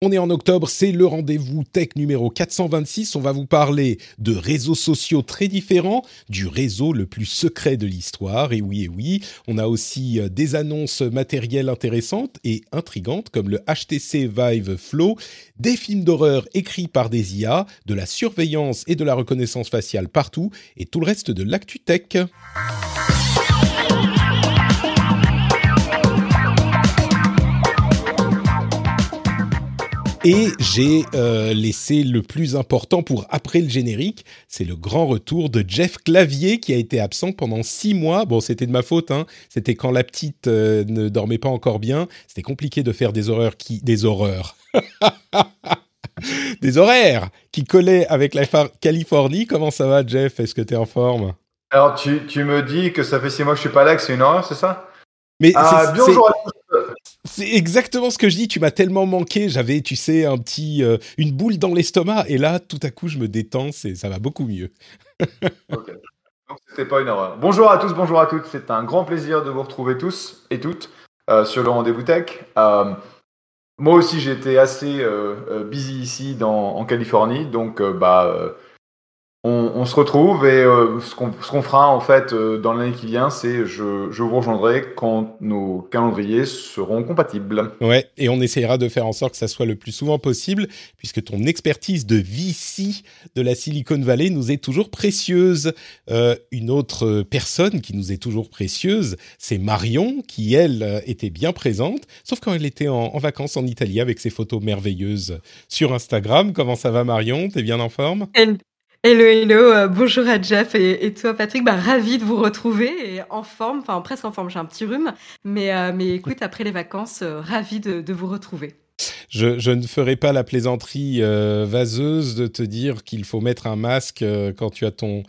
On est en octobre, c'est le rendez-vous tech numéro 426. On va vous parler de réseaux sociaux très différents, du réseau le plus secret de l'histoire. Et oui, et oui, on a aussi euh, des annonces matérielles intéressantes et intrigantes comme le HTC Vive Flow, des films d'horreur écrits par des IA, de la surveillance et de la reconnaissance faciale partout et tout le reste de l'actu tech. Et j'ai euh, laissé le plus important pour après le générique, c'est le grand retour de Jeff Clavier qui a été absent pendant six mois. Bon, c'était de ma faute, hein. C'était quand la petite euh, ne dormait pas encore bien. C'était compliqué de faire des horreurs qui, des horreurs, des horaires qui collaient avec la Californie. Comment ça va, Jeff? Est-ce que tu es en forme? Alors, tu, tu me dis que ça fait six mois que je suis pas là, que c'est une horreur, c'est ça? Mais Ah, c'est- bien c'est- bonjour à tous. C'est exactement ce que je dis. Tu m'as tellement manqué. J'avais, tu sais, un petit, euh, une boule dans l'estomac. Et là, tout à coup, je me détends. C'est, ça va beaucoup mieux. Ok. Donc, c'était pas une horreur. Bonjour à tous, bonjour à toutes. C'est un grand plaisir de vous retrouver tous et toutes euh, sur le rendez-vous tech. Euh, moi aussi, j'ai été assez busy ici dans, en Californie, donc bah, on, on se retrouve et euh, ce qu'on fera en fait euh, dans l'année qui vient, c'est je, je vous rejoindrai quand nos calendriers seront compatibles. Ouais. Et on essayera de faire en sorte que ça soit le plus souvent possible, puisque ton expertise de VC de la Silicon Valley nous est toujours précieuse. Euh, une autre personne qui nous est toujours précieuse, c'est Marion, qui elle était bien présente, sauf quand elle était en, en vacances en Italie avec ses photos merveilleuses sur Instagram. Comment ça va, Marion? T'es bien en forme? Hello, hello, euh, bonjour à Jeff et, toi Patrick, bah, ravi de vous retrouver et en forme, enfin presque en forme, j'ai un petit rhume, mais, euh, mais écoute, après les vacances, euh, ravi de, vous retrouver. je, ne ferai pas la plaisanterie vaseuse de te dire qu'il faut mettre un masque quand tu as ton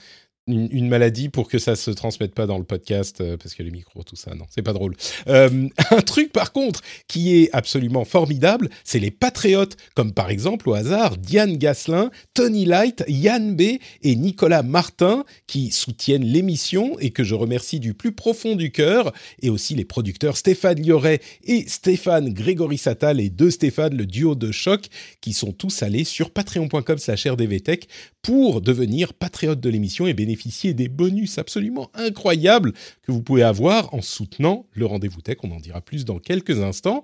une, maladie pour que ça se transmette pas dans le podcast euh, parce que les micros tout ça non c'est pas drôle. Euh, un truc par contre qui est absolument formidable c'est les patriotes comme par exemple au hasard Diane Gasselin Tony Light Yann B et Nicolas Martin qui soutiennent l'émission et que je remercie du plus profond du cœur et aussi les producteurs Stéphane Lioret et Stéphane Grégory Satal les deux Stéphane le duo de choc qui sont tous allés sur patreon.com slash rdvtech pour devenir patriote de l'émission et bénéficier des bonus absolument incroyables que vous pouvez avoir en soutenant le rendez-vous tech. On en dira plus dans quelques instants.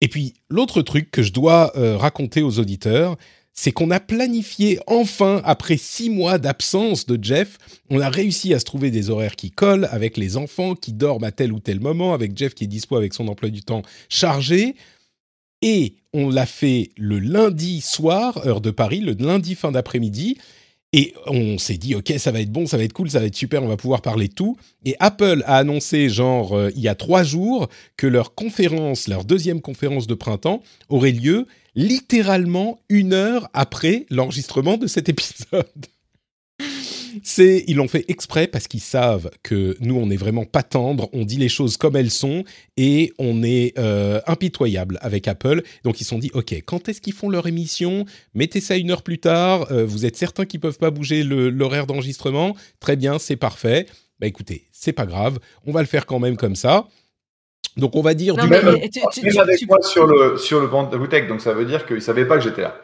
Et puis, l'autre truc que je dois euh, raconter aux auditeurs, c'est qu'on a planifié enfin, après six mois d'absence de Jeff, on a réussi à se trouver des horaires qui collent avec les enfants qui dorment à tel ou tel moment, avec Jeff qui est dispo avec son emploi du temps chargé. Et on l'a fait le lundi soir, heure de Paris, le lundi fin d'après-midi. Et on s'est dit, OK, ça va être bon, ça va être cool, ça va être super, on va pouvoir parler de tout. Et Apple a annoncé, genre, euh, il y a trois jours, que leur conférence, leur deuxième conférence de printemps, aurait lieu littéralement une heure après l'enregistrement de cet épisode. C'est, ils l'ont fait exprès parce qu'ils savent que nous, on n'est vraiment pas tendre, on dit les choses comme elles sont et on est euh, impitoyable avec Apple. Donc ils se sont dit, ok, quand est-ce qu'ils font leur émission? Mettez ça une heure plus tard. euh, vous êtes certain qu'ils peuvent pas bouger l'horaire d'enregistrement? Très bien, c'est parfait. Bah écoutez, c'est pas grave, on va le faire quand même comme ça. Donc on va dire Non, du mais tu- tu- Même tu- avec tu- moi sur le, sur le rendez-vous tech, donc ça veut dire qu'ils savaient pas que j'étais là.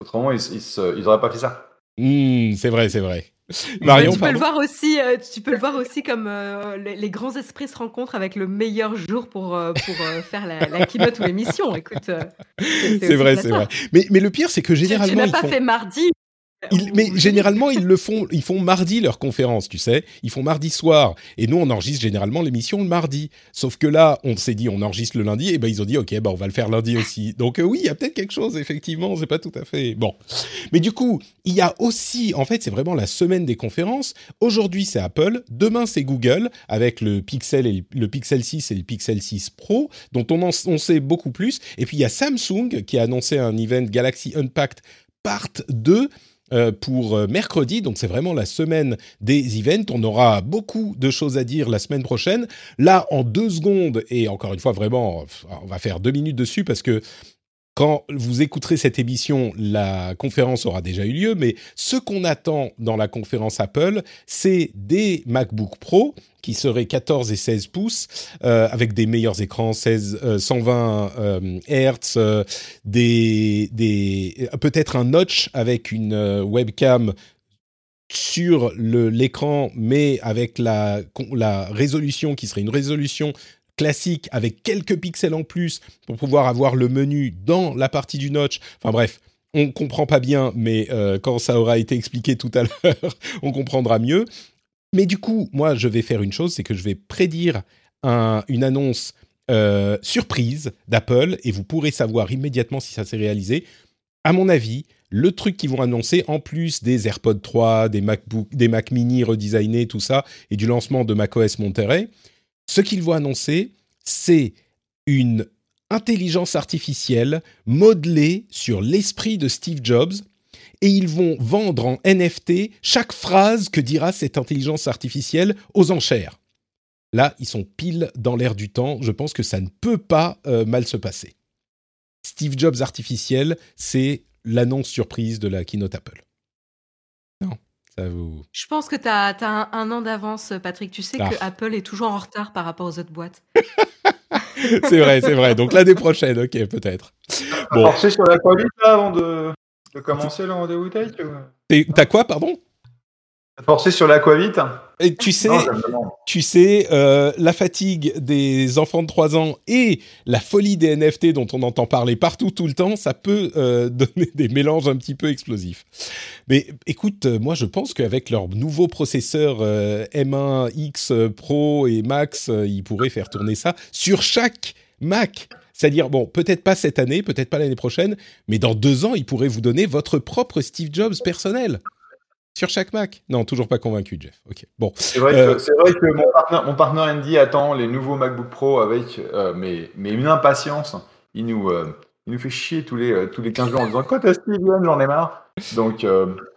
Autrement, ils, ils, se- ils auraient pas fait ça. Hmm, c'est vrai, c'est vrai. Marion, tu peux le voir aussi, euh, tu peux le voir aussi comme euh, les, les grands esprits se rencontrent avec le meilleur jour pour euh, pour euh, faire la, la keynote ou l'émission. Écoute, c'est vrai, c'est vrai. Mais, mais le pire, c'est que Tu, tu généralement n'as pas font... fait mardi, mais généralement, ils le font, ils font mardi leur conférence, tu sais. Ils font mardi soir. Et nous, on enregistre généralement l'émission le mardi. Sauf que là, on s'est dit, on enregistre le lundi. Et ben, ils ont dit, OK, ben, on va le faire lundi aussi. Donc, euh, oui, il y a peut-être quelque chose, effectivement. C'est pas tout à fait. Bon. Mais du coup, il y a aussi, en fait, c'est vraiment la semaine des conférences. Aujourd'hui, c'est Apple. Demain, c'est Google avec le Pixel et le Pixel 6 et le Pixel 6 Pro, dont on, en, on sait beaucoup plus. Et puis, il y a Samsung qui a annoncé un event Galaxy Unpacked Part 2 euh, pour euh, mercredi. Donc c'est vraiment la semaine des events. On aura beaucoup de choses à dire la semaine prochaine. Là, en deux secondes, et encore une fois, vraiment, on va faire deux minutes dessus parce que quand vous écouterez cette émission, la conférence aura déjà eu lieu, mais ce qu'on attend dans la conférence Apple, c'est des MacBook Pro qui seraient 14 et 16 pouces, euh, avec des meilleurs écrans, 16, 120 euh, Hz, euh, des, peut-être un notch avec une webcam sur l'écran, mais avec la résolution qui serait une résolution classique avec quelques pixels en plus pour pouvoir avoir le menu dans la partie du notch. Enfin bref, on comprend pas bien, mais euh, quand ça aura été expliqué tout à l'heure, on comprendra mieux. Mais du coup, moi, je vais faire une chose, c'est que je vais prédire une annonce euh, surprise d'Apple et vous pourrez savoir immédiatement si ça s'est réalisé. À mon avis, le truc qu'ils vont annoncer, en plus des AirPods 3, des MacBook, des Mac Mini redesignés, tout ça, et du lancement de macOS Monterey, ce qu'ils vont annoncer, c'est une intelligence artificielle modelée sur l'esprit de Steve Jobs et ils vont vendre en NFT chaque phrase que dira cette intelligence artificielle aux enchères. Là, ils sont pile dans l'air du temps. Je pense que ça ne peut pas euh, mal se passer. Steve Jobs artificiel, c'est l'annonce surprise de la keynote Apple. Non. Je pense que tu as, un, an d'avance, Patrick. Tu sais que ah. Apple est toujours en retard par rapport aux autres boîtes. c'est vrai, c'est vrai. Donc l'année prochaine, ok, peut-être. Bon. Forcer sur la Covid avant de, commencer le rendez-vous tech T'as quoi, pardon? Forcer sur l'aquavite Et tu sais, tu sais euh, la fatigue des enfants de 3 ans et la folie des NFT dont on entend parler partout tout le temps, ça peut euh, donner des mélanges un petit peu explosifs. Mais écoute, euh, moi je pense qu'avec leur nouveau processeur M1X Pro et Max, ils pourraient faire tourner ça sur chaque Mac. C'est-à-dire, bon, peut-être pas cette année, peut-être pas l'année prochaine, mais dans deux ans, ils pourraient vous donner votre propre Steve Jobs personnel. Sur chaque Mac Non, toujours pas convaincu, Jeff. Ok. Bon. C'est vrai, que, euh, mon, partenaire, Andy attend les nouveaux MacBook Pro avec euh, mais, mais une impatience. Il nous, euh, il nous fait chier tous les, tous les 15 jours en disant Quoi, t'as Steve J'en ai marre. Donc.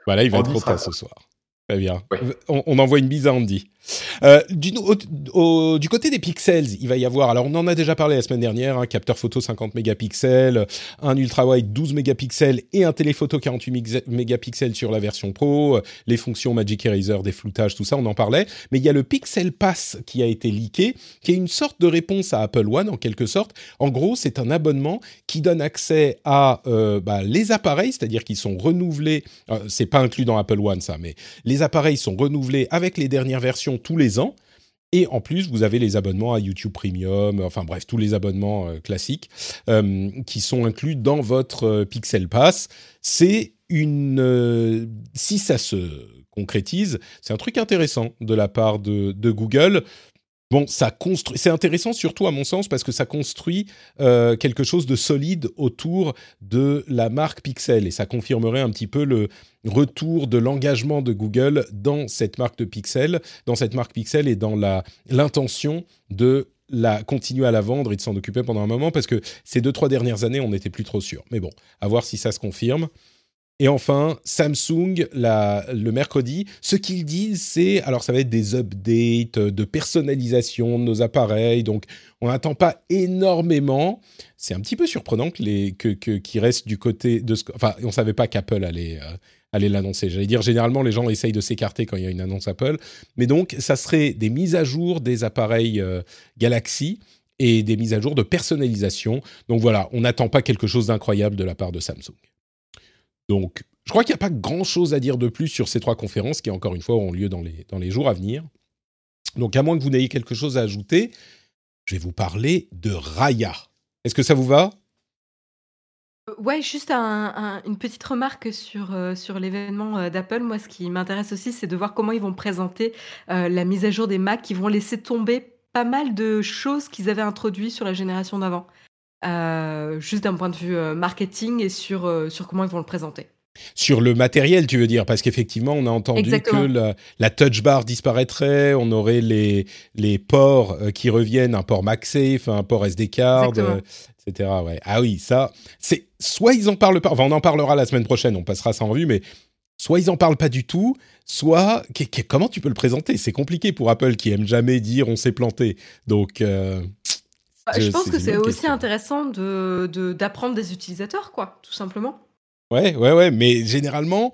voilà, il va être trop tard ce soir. Très bien. On, envoie une bise à Andy. Euh, du, côté des pixels, il va y avoir, alors on en a déjà parlé la semaine dernière, un capteur photo 50 mégapixels, un ultra-wide 12 mégapixels et un téléphoto 48 mégapixels sur la version Pro, les fonctions Magic Eraser, des floutages, tout ça, on en parlait. Mais il y a le Pixel Pass qui a été leaké, qui est une sorte de réponse à Apple One en quelque sorte. En gros, c'est un abonnement qui donne accès à euh, bah, les appareils, c'est-à-dire qu'ils sont renouvelés, euh, c'est pas inclus dans Apple One ça, mais les appareils sont renouvelés avec les dernières versions tous les ans. Et en plus, vous avez les abonnements à YouTube Premium, enfin bref, tous les abonnements euh, classiques euh, qui sont inclus dans votre euh, Pixel Pass. C'est une... si ça se concrétise, c'est un truc intéressant de la part de, de Google. Bon, ça construit. C'est intéressant surtout à mon sens parce que ça construit euh, quelque chose de solide autour de la marque Pixel et ça confirmerait un petit peu le retour de l'engagement de Google dans cette marque de Pixel, dans cette marque Pixel et dans la l'intention de la continuer à la vendre et de s'en occuper pendant un moment parce que ces deux trois dernières années on n'était plus trop sûr. Mais bon, à voir si ça se confirme. Et enfin, Samsung, le mercredi, ce qu'ils disent, c'est, alors ça va être des updates de personnalisation de nos appareils, donc on n'attend pas énormément. C'est un petit peu surprenant que les, que, qu'ils restent du côté de ce, enfin, on savait pas qu'Apple allait, euh, allait l'annoncer. J'allais dire, généralement, les gens essayent de s'écarter quand il y a une annonce Apple, mais donc ça serait des mises à jour des appareils euh, Galaxy et des mises à jour de personnalisation. Donc voilà, on n'attend pas quelque chose d'incroyable de la part de Samsung. Donc, je crois qu'il n'y a pas grand-chose à dire de plus sur ces trois conférences qui, encore une fois, auront lieu dans les, dans les jours à venir. Donc, à moins que vous n'ayez quelque chose à ajouter, je vais vous parler de Raya. Est-ce que ça vous va? Euh, ouais, juste une petite remarque sur, sur l'événement d'Apple. Moi, ce qui m'intéresse aussi, c'est de voir comment ils vont présenter la mise à jour des Mac. qui vont laisser tomber pas mal de choses qu'ils avaient introduites sur la génération d'avant. Juste d'un point de vue marketing et sur, sur comment ils vont le présenter. Sur le matériel, tu veux dire Parce qu'effectivement, on a entendu que la, touch bar disparaîtrait, on aurait les, les ports euh, qui reviennent, un port MagSafe, un port SD card, euh, etc. Ouais. Ah oui, ça, c'est soit ils en parlent pas, enfin on en parlera la semaine prochaine, on passera ça en vue, mais soit ils en parlent pas du tout, soit comment tu peux le présenter? C'est compliqué pour Apple qui aime jamais dire on s'est planté. Donc euh, je, pense que c'est aussi intéressant de d'apprendre des utilisateurs, quoi, tout simplement. Ouais, ouais, ouais, mais généralement,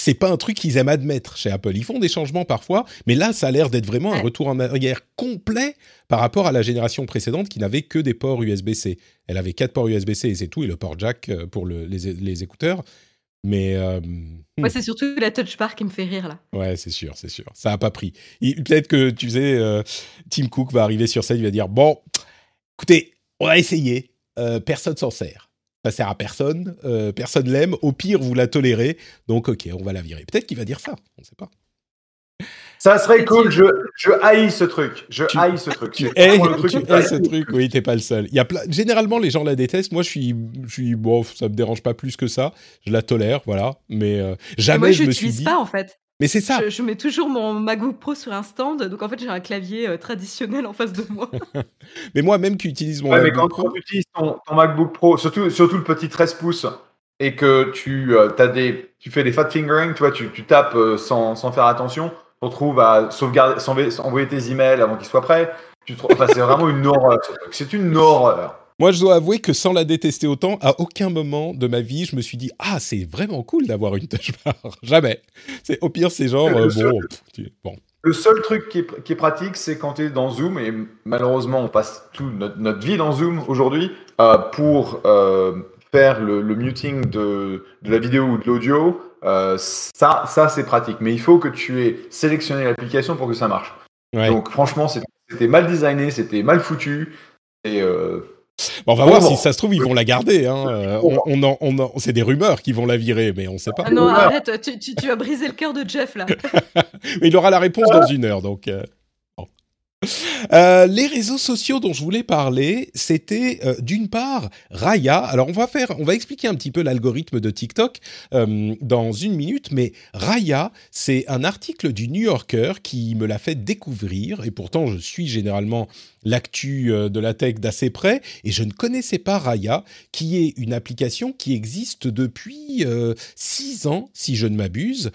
c'est pas un truc qu'ils aiment admettre chez Apple. Ils font des changements parfois, mais là, ça a l'air d'être vraiment un retour en arrière complet par rapport à la génération précédente qui n'avait que des ports USB-C. Elle avait quatre ports USB-C et c'est tout, et le port jack euh, pour les, écouteurs. Mais euh, Moi, c'est surtout la touch bar qui me fait rire là. Ouais, c'est sûr, c'est sûr. Ça a pas pris. Peut-être que tu sais, euh, Tim Cook va arriver sur scène, il va dire bon, écoutez, on va essayer. personne s'en sert ça sert à personne, euh, personne l'aime, au pire vous la tolérez, donc ok, on va la virer. Peut-être qu'il va dire ça, on ne sait pas. Ça serait cool, je, je haïs ce truc, je haïs ce truc. Tu hais, ce truc, oui, t'es pas le seul. Il y a Généralement, les gens la détestent, moi je suis, je suis, bon, ça me dérange pas plus que ça, je la tolère, voilà, mais euh, jamais moi, je, me suis dit... pas en fait. Mais c'est ça. Je, mets toujours mon MacBook Pro sur un stand, donc en fait j'ai un clavier euh, traditionnel en face de moi. mais moi même qui utilise mon ouais, MacBook mais quand, Pro... tu utilises ton, MacBook Pro, surtout, surtout le petit 13 pouces, et que tu, euh, as des, tu fais des fat fingering, tu vois, tu, tu tapes euh, sans, sans, faire attention, tu te retrouves à sauvegarder, envoyer tes emails avant qu'ils soient prêts. Tu enfin, c'est vraiment une horreur. C'est une horreur. Moi, je dois avouer que sans la détester autant, à aucun moment de ma vie, je me suis dit ah c'est vraiment cool d'avoir une touch bar. Jamais. C'est au pire c'est genre euh, bon, Le seul truc qui est, pratique, c'est quand tu es dans Zoom, et malheureusement, on passe toute notre, vie dans Zoom aujourd'hui, euh, pour euh, faire le, muting de, la vidéo ou de l'audio. ça, ça c'est pratique. Mais il faut que tu aies sélectionné l'application pour que ça marche. Donc, franchement, c'était mal designé, c'était mal foutu. Et on va voir si ça se trouve, ils vont la garder. Hein. Euh, on, on, c'est des rumeurs qui vont la virer, mais on ne sait pas. Ah non, arrête, tu, as brisé le cœur de Jeff là. mais il aura la réponse dans une heure, donc. Euh, euh, les réseaux sociaux dont je voulais parler, c'était euh, d'une part Raya. Alors on va faire, on va expliquer un petit peu l'algorithme de TikTok euh, dans une minute, mais Raya, c'est un article du New Yorker qui me l'a fait découvrir et pourtant je suis généralement l'actu de la tech d'assez près. Et je ne connaissais pas Raya, qui est une application qui existe depuis six ans si je ne m'abuse.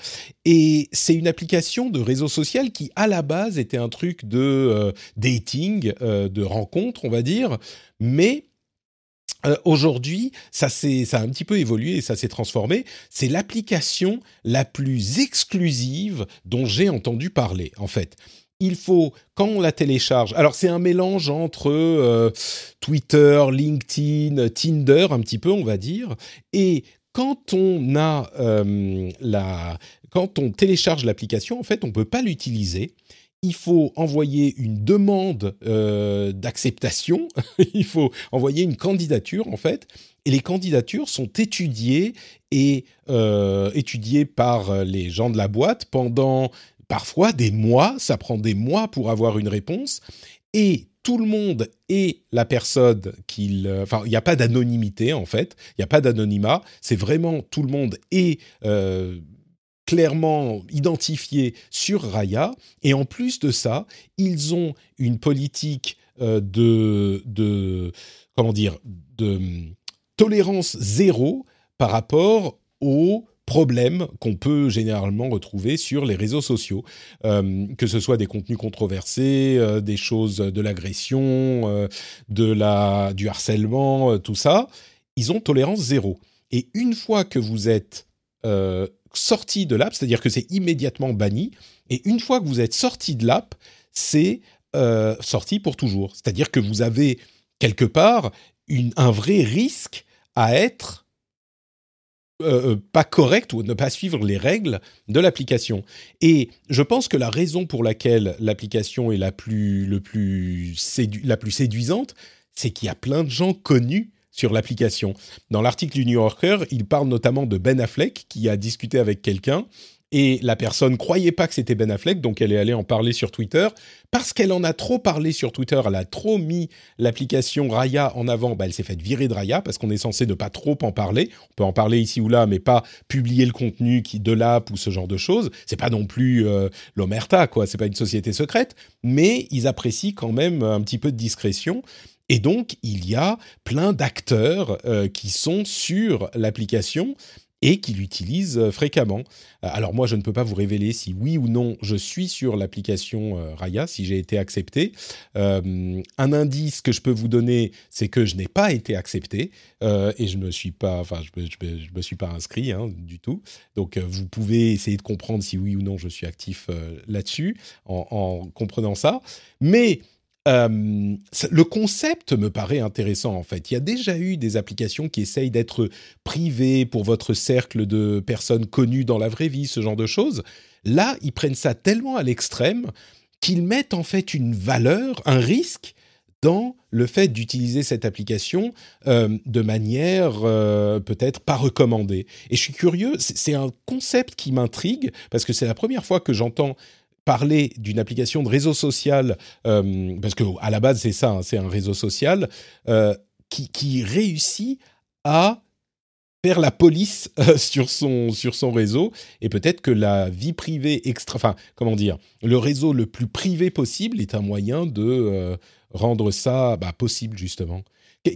Et c'est une application de réseau social qui à la base était un truc de euh, dating, euh, de rencontre, on va dire, mais euh, Aujourd'hui, ça, ça a un petit peu évolué et ça s'est transformé. C'est l'application la plus exclusive dont j'ai entendu parler, en fait il faut, quand on la télécharge, alors c'est un mélange entre Twitter, LinkedIn, Tinder, un petit peu, on va dire, et quand on a la, quand on télécharge l'application, en fait, on peut pas l'utiliser. Il faut envoyer une demande euh, d'acceptation, il faut envoyer une candidature en fait, et les candidatures sont étudiées et euh, étudiées par les gens de la boîte pendant parfois des mois, ça prend des mois pour avoir une réponse, et tout le monde est la personne qu'il... Enfin, il n'y a pas d'anonymité en fait, il n'y a pas d'anonymat, c'est vraiment tout le monde est... Euh, clairement identifié sur Raya. Et en plus de ça, ils ont une politique euh, de, de, comment dire, de hum, tolérance zéro par rapport aux problèmes qu'on peut généralement retrouver sur les réseaux sociaux, euh, que ce soit des contenus controversés, euh, des choses de l'agression, de la du harcèlement, tout ça, ils ont tolérance zéro. Et une fois que vous êtes sorti de l'app, c'est-à-dire que c'est immédiatement banni. Et une fois que vous êtes sorti de l'app, c'est euh, sorti pour toujours. C'est-à-dire que vous avez quelque part un vrai risque à être euh, euh, pas correct ou ne pas suivre les règles de l'application. Et je pense que la raison pour laquelle l'application est la plus, le plus la plus séduisante, c'est qu'il y a plein de gens connus sur l'application. Dans l'article du New Yorker, il parle notamment de Ben Affleck qui a discuté avec quelqu'un et la personne croyait pas que c'était Ben Affleck, donc elle est allée en parler sur Twitter. Parce qu'elle en a trop parlé sur Twitter, elle a trop mis l'application Raya en avant, bah elle s'est faite virer de Raya parce qu'on est censé ne pas trop en parler. On peut en parler ici ou là, mais pas publier le contenu qui de l'app ou ce genre de choses. C'est pas non plus euh, l'Omerta, quoi. C'est pas une société secrète, mais ils apprécient quand même un petit peu de discrétion. Et donc, il y a plein d'acteurs euh, qui sont sur l'application et qui l'utilisent euh, fréquemment. Euh, alors moi, je ne peux pas vous révéler si oui ou non je suis sur l'application euh, Raya, si j'ai été accepté. un indice que je peux vous donner, c'est que je n'ai pas été accepté et je me suis pas, enfin, je me, me suis pas inscrit hein, du tout. Donc, vous pouvez essayer de comprendre si oui ou non je suis actif là-dessus en, en, comprenant ça. Mais euh, le concept me paraît intéressant en fait. Il y a déjà eu des applications qui essayent d'être privées pour votre cercle de personnes connues dans la vraie vie, ce genre de choses. Là, ils prennent ça tellement à l'extrême qu'ils mettent en fait une valeur, un risque dans le fait d'utiliser cette application euh, de manière euh, peut-être pas recommandée. Et je suis curieux, c'est un concept qui m'intrigue parce que c'est la première fois que j'entends parler d'une application de réseau social, euh, parce que à la base c'est ça, hein, c'est un réseau social euh, qui, qui, réussit à faire la police euh, sur son sur son réseau et peut-être que la vie privée extra, enfin comment dire, le réseau le plus privé possible est un moyen de rendre ça bah, possible justement.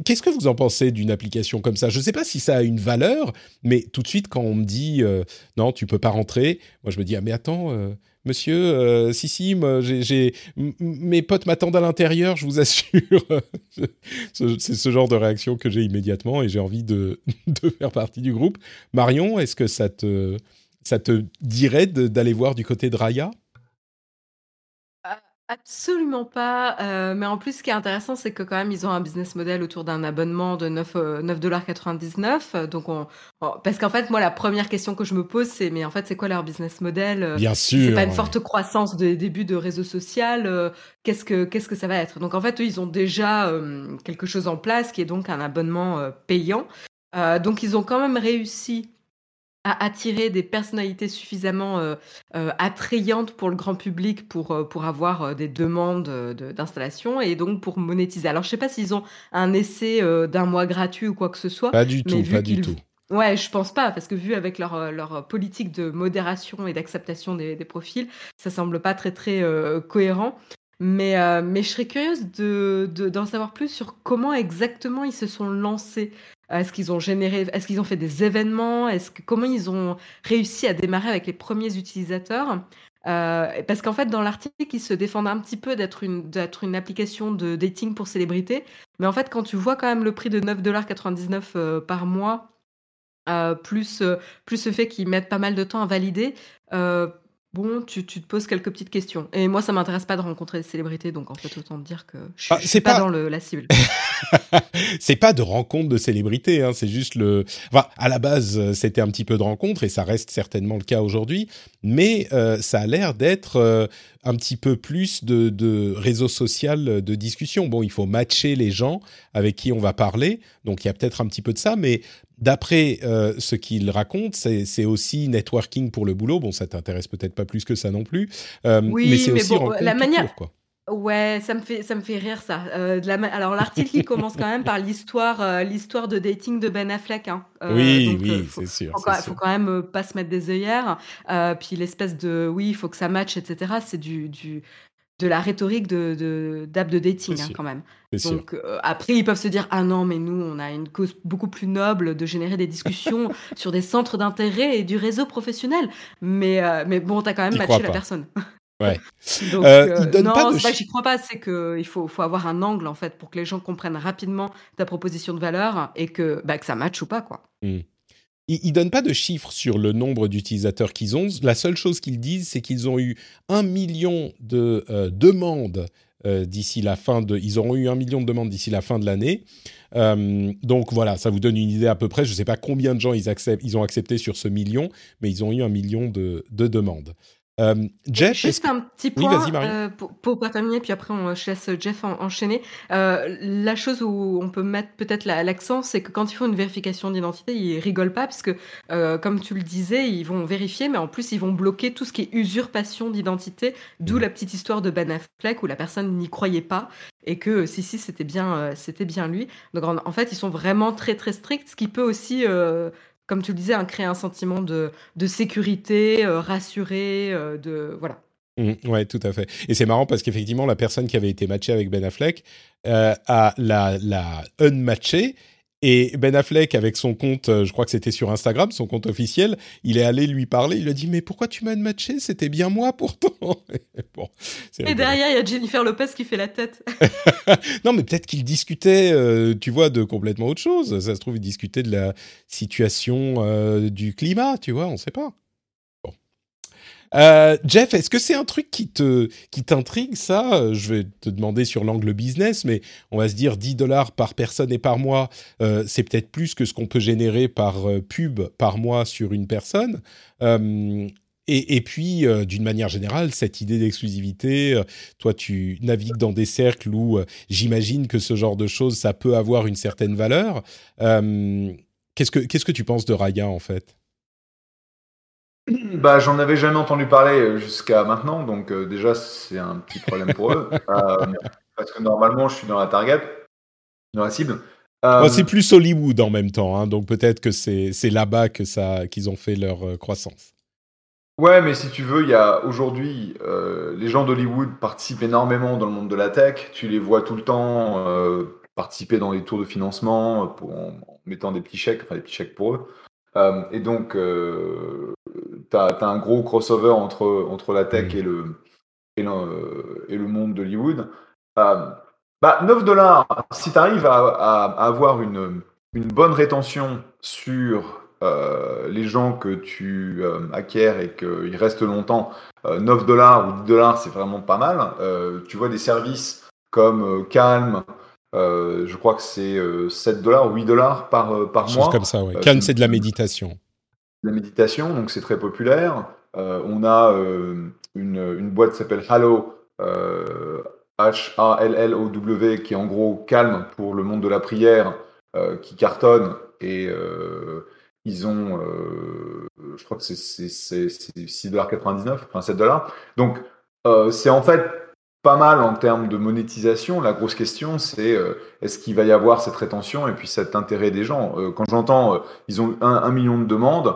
Qu'est-ce que vous en pensez d'une application comme ça? Je ne sais pas si ça a une valeur, mais tout de suite, quand on me dit non, tu peux pas rentrer, moi je me dis ah mais attends, monsieur, euh, si, si, mes potes m'attendent à l'intérieur, je vous assure. c'est ce genre de réaction que j'ai immédiatement et j'ai envie de, de, faire partie du groupe. Marion, est-ce que ça te, ça te dirait d'aller voir du côté de Raya? Absolument pas, euh, mais en plus, ce qui est intéressant, c'est que quand même, ils ont un business model autour d'un abonnement de 9, euh, donc on parce qu'en fait, moi, la première question que je me pose, c'est: «Mais en fait, c'est quoi leur business model?» euh, Bien c'est pas une forte croissance des débuts de réseau social, qu'est-ce que qu'est-ce que ça va être? Donc en fait, eux, ils ont déjà, quelque chose en place qui est donc un abonnement, payant. donc ils ont quand même réussi à attirer des personnalités suffisamment euh, euh, attrayantes pour le grand public pour, euh, pour avoir des demandes d'installation et donc pour monétiser. Alors, je sais pas s'ils ont un essai d'un mois gratuit ou quoi que ce soit. Pas du tout, pas du tout. Ouais, je pense pas, parce que vu avec leur, leur politique de modération et d'acceptation des, des, profils, ça semble pas très très cohérent. Mais, mais je serais curieuse d'en de, d'en savoir plus sur comment exactement ils se sont lancés. Est-ce qu'ils ont généré, est-ce qu'ils ont fait des événements? Est-ce que comment ils ont réussi à démarrer avec les premiers utilisateurs? Euh, Parce qu'en fait, dans l'article, ils se défendent un petit peu d'être une d'être une application de dating pour célébrités. Mais en fait, quand tu vois quand même le prix de 9,99$ euh, par mois, euh, plus plus le fait qu'ils mettent pas mal de temps à valider bon, tu, te poses quelques petites questions. Et moi, ça m'intéresse pas de rencontrer des célébrités, donc en fait, autant te dire que je, ah, suis pas, dans le, la cible. c'est pas de rencontre de célébrités, hein, c'est juste le. Enfin, à la base, c'était un petit peu de rencontre, et ça reste certainement le cas aujourd'hui, mais euh, ça a l'air d'être euh, un petit peu plus de, de réseau social de discussion. Bon, il faut matcher les gens avec qui on va parler, donc il y a peut-être un petit peu de ça, mais D'après euh, ce qu'il raconte, c'est aussi networking pour le boulot. Bon, ça t'intéresse peut-être pas plus que ça non plus. Euh, oui, mais c'est aussi bon, la manière. quoi. Ouais, ça me fait ça me fait rire ça. Euh, de la Alors l'article il commence quand même par l'histoire l'histoire de dating de Ben Affleck. Hein. oui, oui, c'est sûr. Il faut, quand même pas se mettre des œillères. puis l'espèce de oui, il faut que ça matche, etc. C'est du, du de la rhétorique de d'app de, dating hein, quand même. Donc euh, après ils peuvent se dire ah non mais nous on a une cause beaucoup plus noble de générer des discussions sur des centres d'intérêt et du réseau professionnel. Mais euh, mais bon t'as quand même matché la personne. Ouais. Donc, euh, non, c'est pas que j'y crois pas, c'est qu'il faut, faut avoir un angle en fait pour que les gens comprennent rapidement ta proposition de valeur et que, bah, que ça matche ou pas quoi. Mmh ils, ne donnent pas de chiffres sur le nombre d'utilisateurs qu'ils ont. La seule chose qu'ils disent, c'est qu'ils ont eu un million de euh, demandes euh, d'ici la fin de. Ils auront eu un million de demandes d'ici la fin de l'année. Euh, donc voilà, ça vous donne une idée à peu près. Je ne sais pas combien de gens ils, ont accepté sur ce million, mais ils ont eu un million de demandes. Euh, Jeff, Juste un petit point euh, pour, pour pas terminer, puis après on, je laisse Jeff en- enchaîner. Euh, la chose où on peut mettre peut-être la- l'accent, c'est que quand ils font une vérification d'identité, ils rigolent pas parce que, euh, comme tu le disais, ils vont vérifier, mais en plus ils vont bloquer tout ce qui est usurpation d'identité, d'où Mhm. la petite histoire de Ben Affleck où la personne n'y croyait pas et que euh, si si c'était bien euh, c'était bien lui. Donc en, en fait ils sont vraiment très très stricts, ce qui peut aussi euh, comme tu le disais, hein, créer un sentiment de, sécurité, euh, rassuré, euh, de voilà. Mm, ouais, tout à fait. Et c'est marrant parce qu'effectivement, la personne qui avait été matchée avec Ben Affleck euh, a la, la unmatchée. Et Ben Affleck, avec son compte, euh, je crois que c'était sur Instagram, son compte officiel, il est allé lui parler. Il lui a dit Mais pourquoi tu m'as unmatché C'était bien moi pourtant. bon, c'est Et derrière, il y a Jennifer Lopez qui fait la tête. non, mais peut-être qu'il discutait, euh, tu vois, de complètement autre chose. Ça se trouve, il discutait de la situation euh, du climat, tu vois, on ne sait pas. Euh, Jeff, est-ce que c'est un truc qui te qui t'intrigue ça? Je vais te demander sur l'angle business, mais on va se dire 10 dollars par personne et par mois, euh, c'est peut-être plus que ce qu'on peut générer par euh, pub par mois sur une personne. Et, puis, d'une manière générale, cette idée d'exclusivité, toi, tu navigues dans des cercles où j'imagine que ce genre de choses, ça peut avoir une certaine valeur. Qu'est-ce que qu'est-ce que tu penses de Raya en fait? Bah, j'en avais jamais entendu parler euh, jusqu'à maintenant, donc euh, déjà c'est un petit problème pour eux. Euh, parce que normalement je suis dans la target, dans la cible. Euh, C'est plus Hollywood en même temps, hein, donc peut-être que c'est là-bas que ça qu'ils ont fait leur croissance. Ouais, mais si tu veux, il y a aujourd'hui, les gens d'Hollywood participent énormément dans le monde de la tech. Tu les vois tout le temps participer dans les tours de financement pour, en, en mettant des petits chèques, enfin des petits chèques pour eux. Et donc, tu as, un gros crossover entre, entre la tech Mm. et, le, et, le, et le monde d'Hollywood. Euh, bah, 9 dollars, si tu arrives à, à- à avoir une, une bonne rétention sur euh, les gens que tu euh, acquiers et qu'ils restent longtemps, euh, 9 dollars ou 10 dollars, c'est vraiment pas mal. Euh, tu vois des services comme euh, Calm, euh, je crois que c'est euh, 7 dollars ou 8 dollars par, euh, par Chose mois. comme ça, ouais. Euh, Calme, c'est- c'est de la méditation. La méditation, donc c'est très populaire. Euh, on a euh, une, boîte qui s'appelle Hallow, euh, qui est en gros calme pour le monde de la prière, qui cartonne. Et ils ont, je crois que c'est c'est- c'est- c'est 6,99$, enfin 7$. Donc c'est en fait pas mal en termes de monétisation. La grosse question, c'est est-ce qu'il va y avoir cette rétention et puis cet intérêt des gens? Quand j'entends, ils ont un, million de demandes,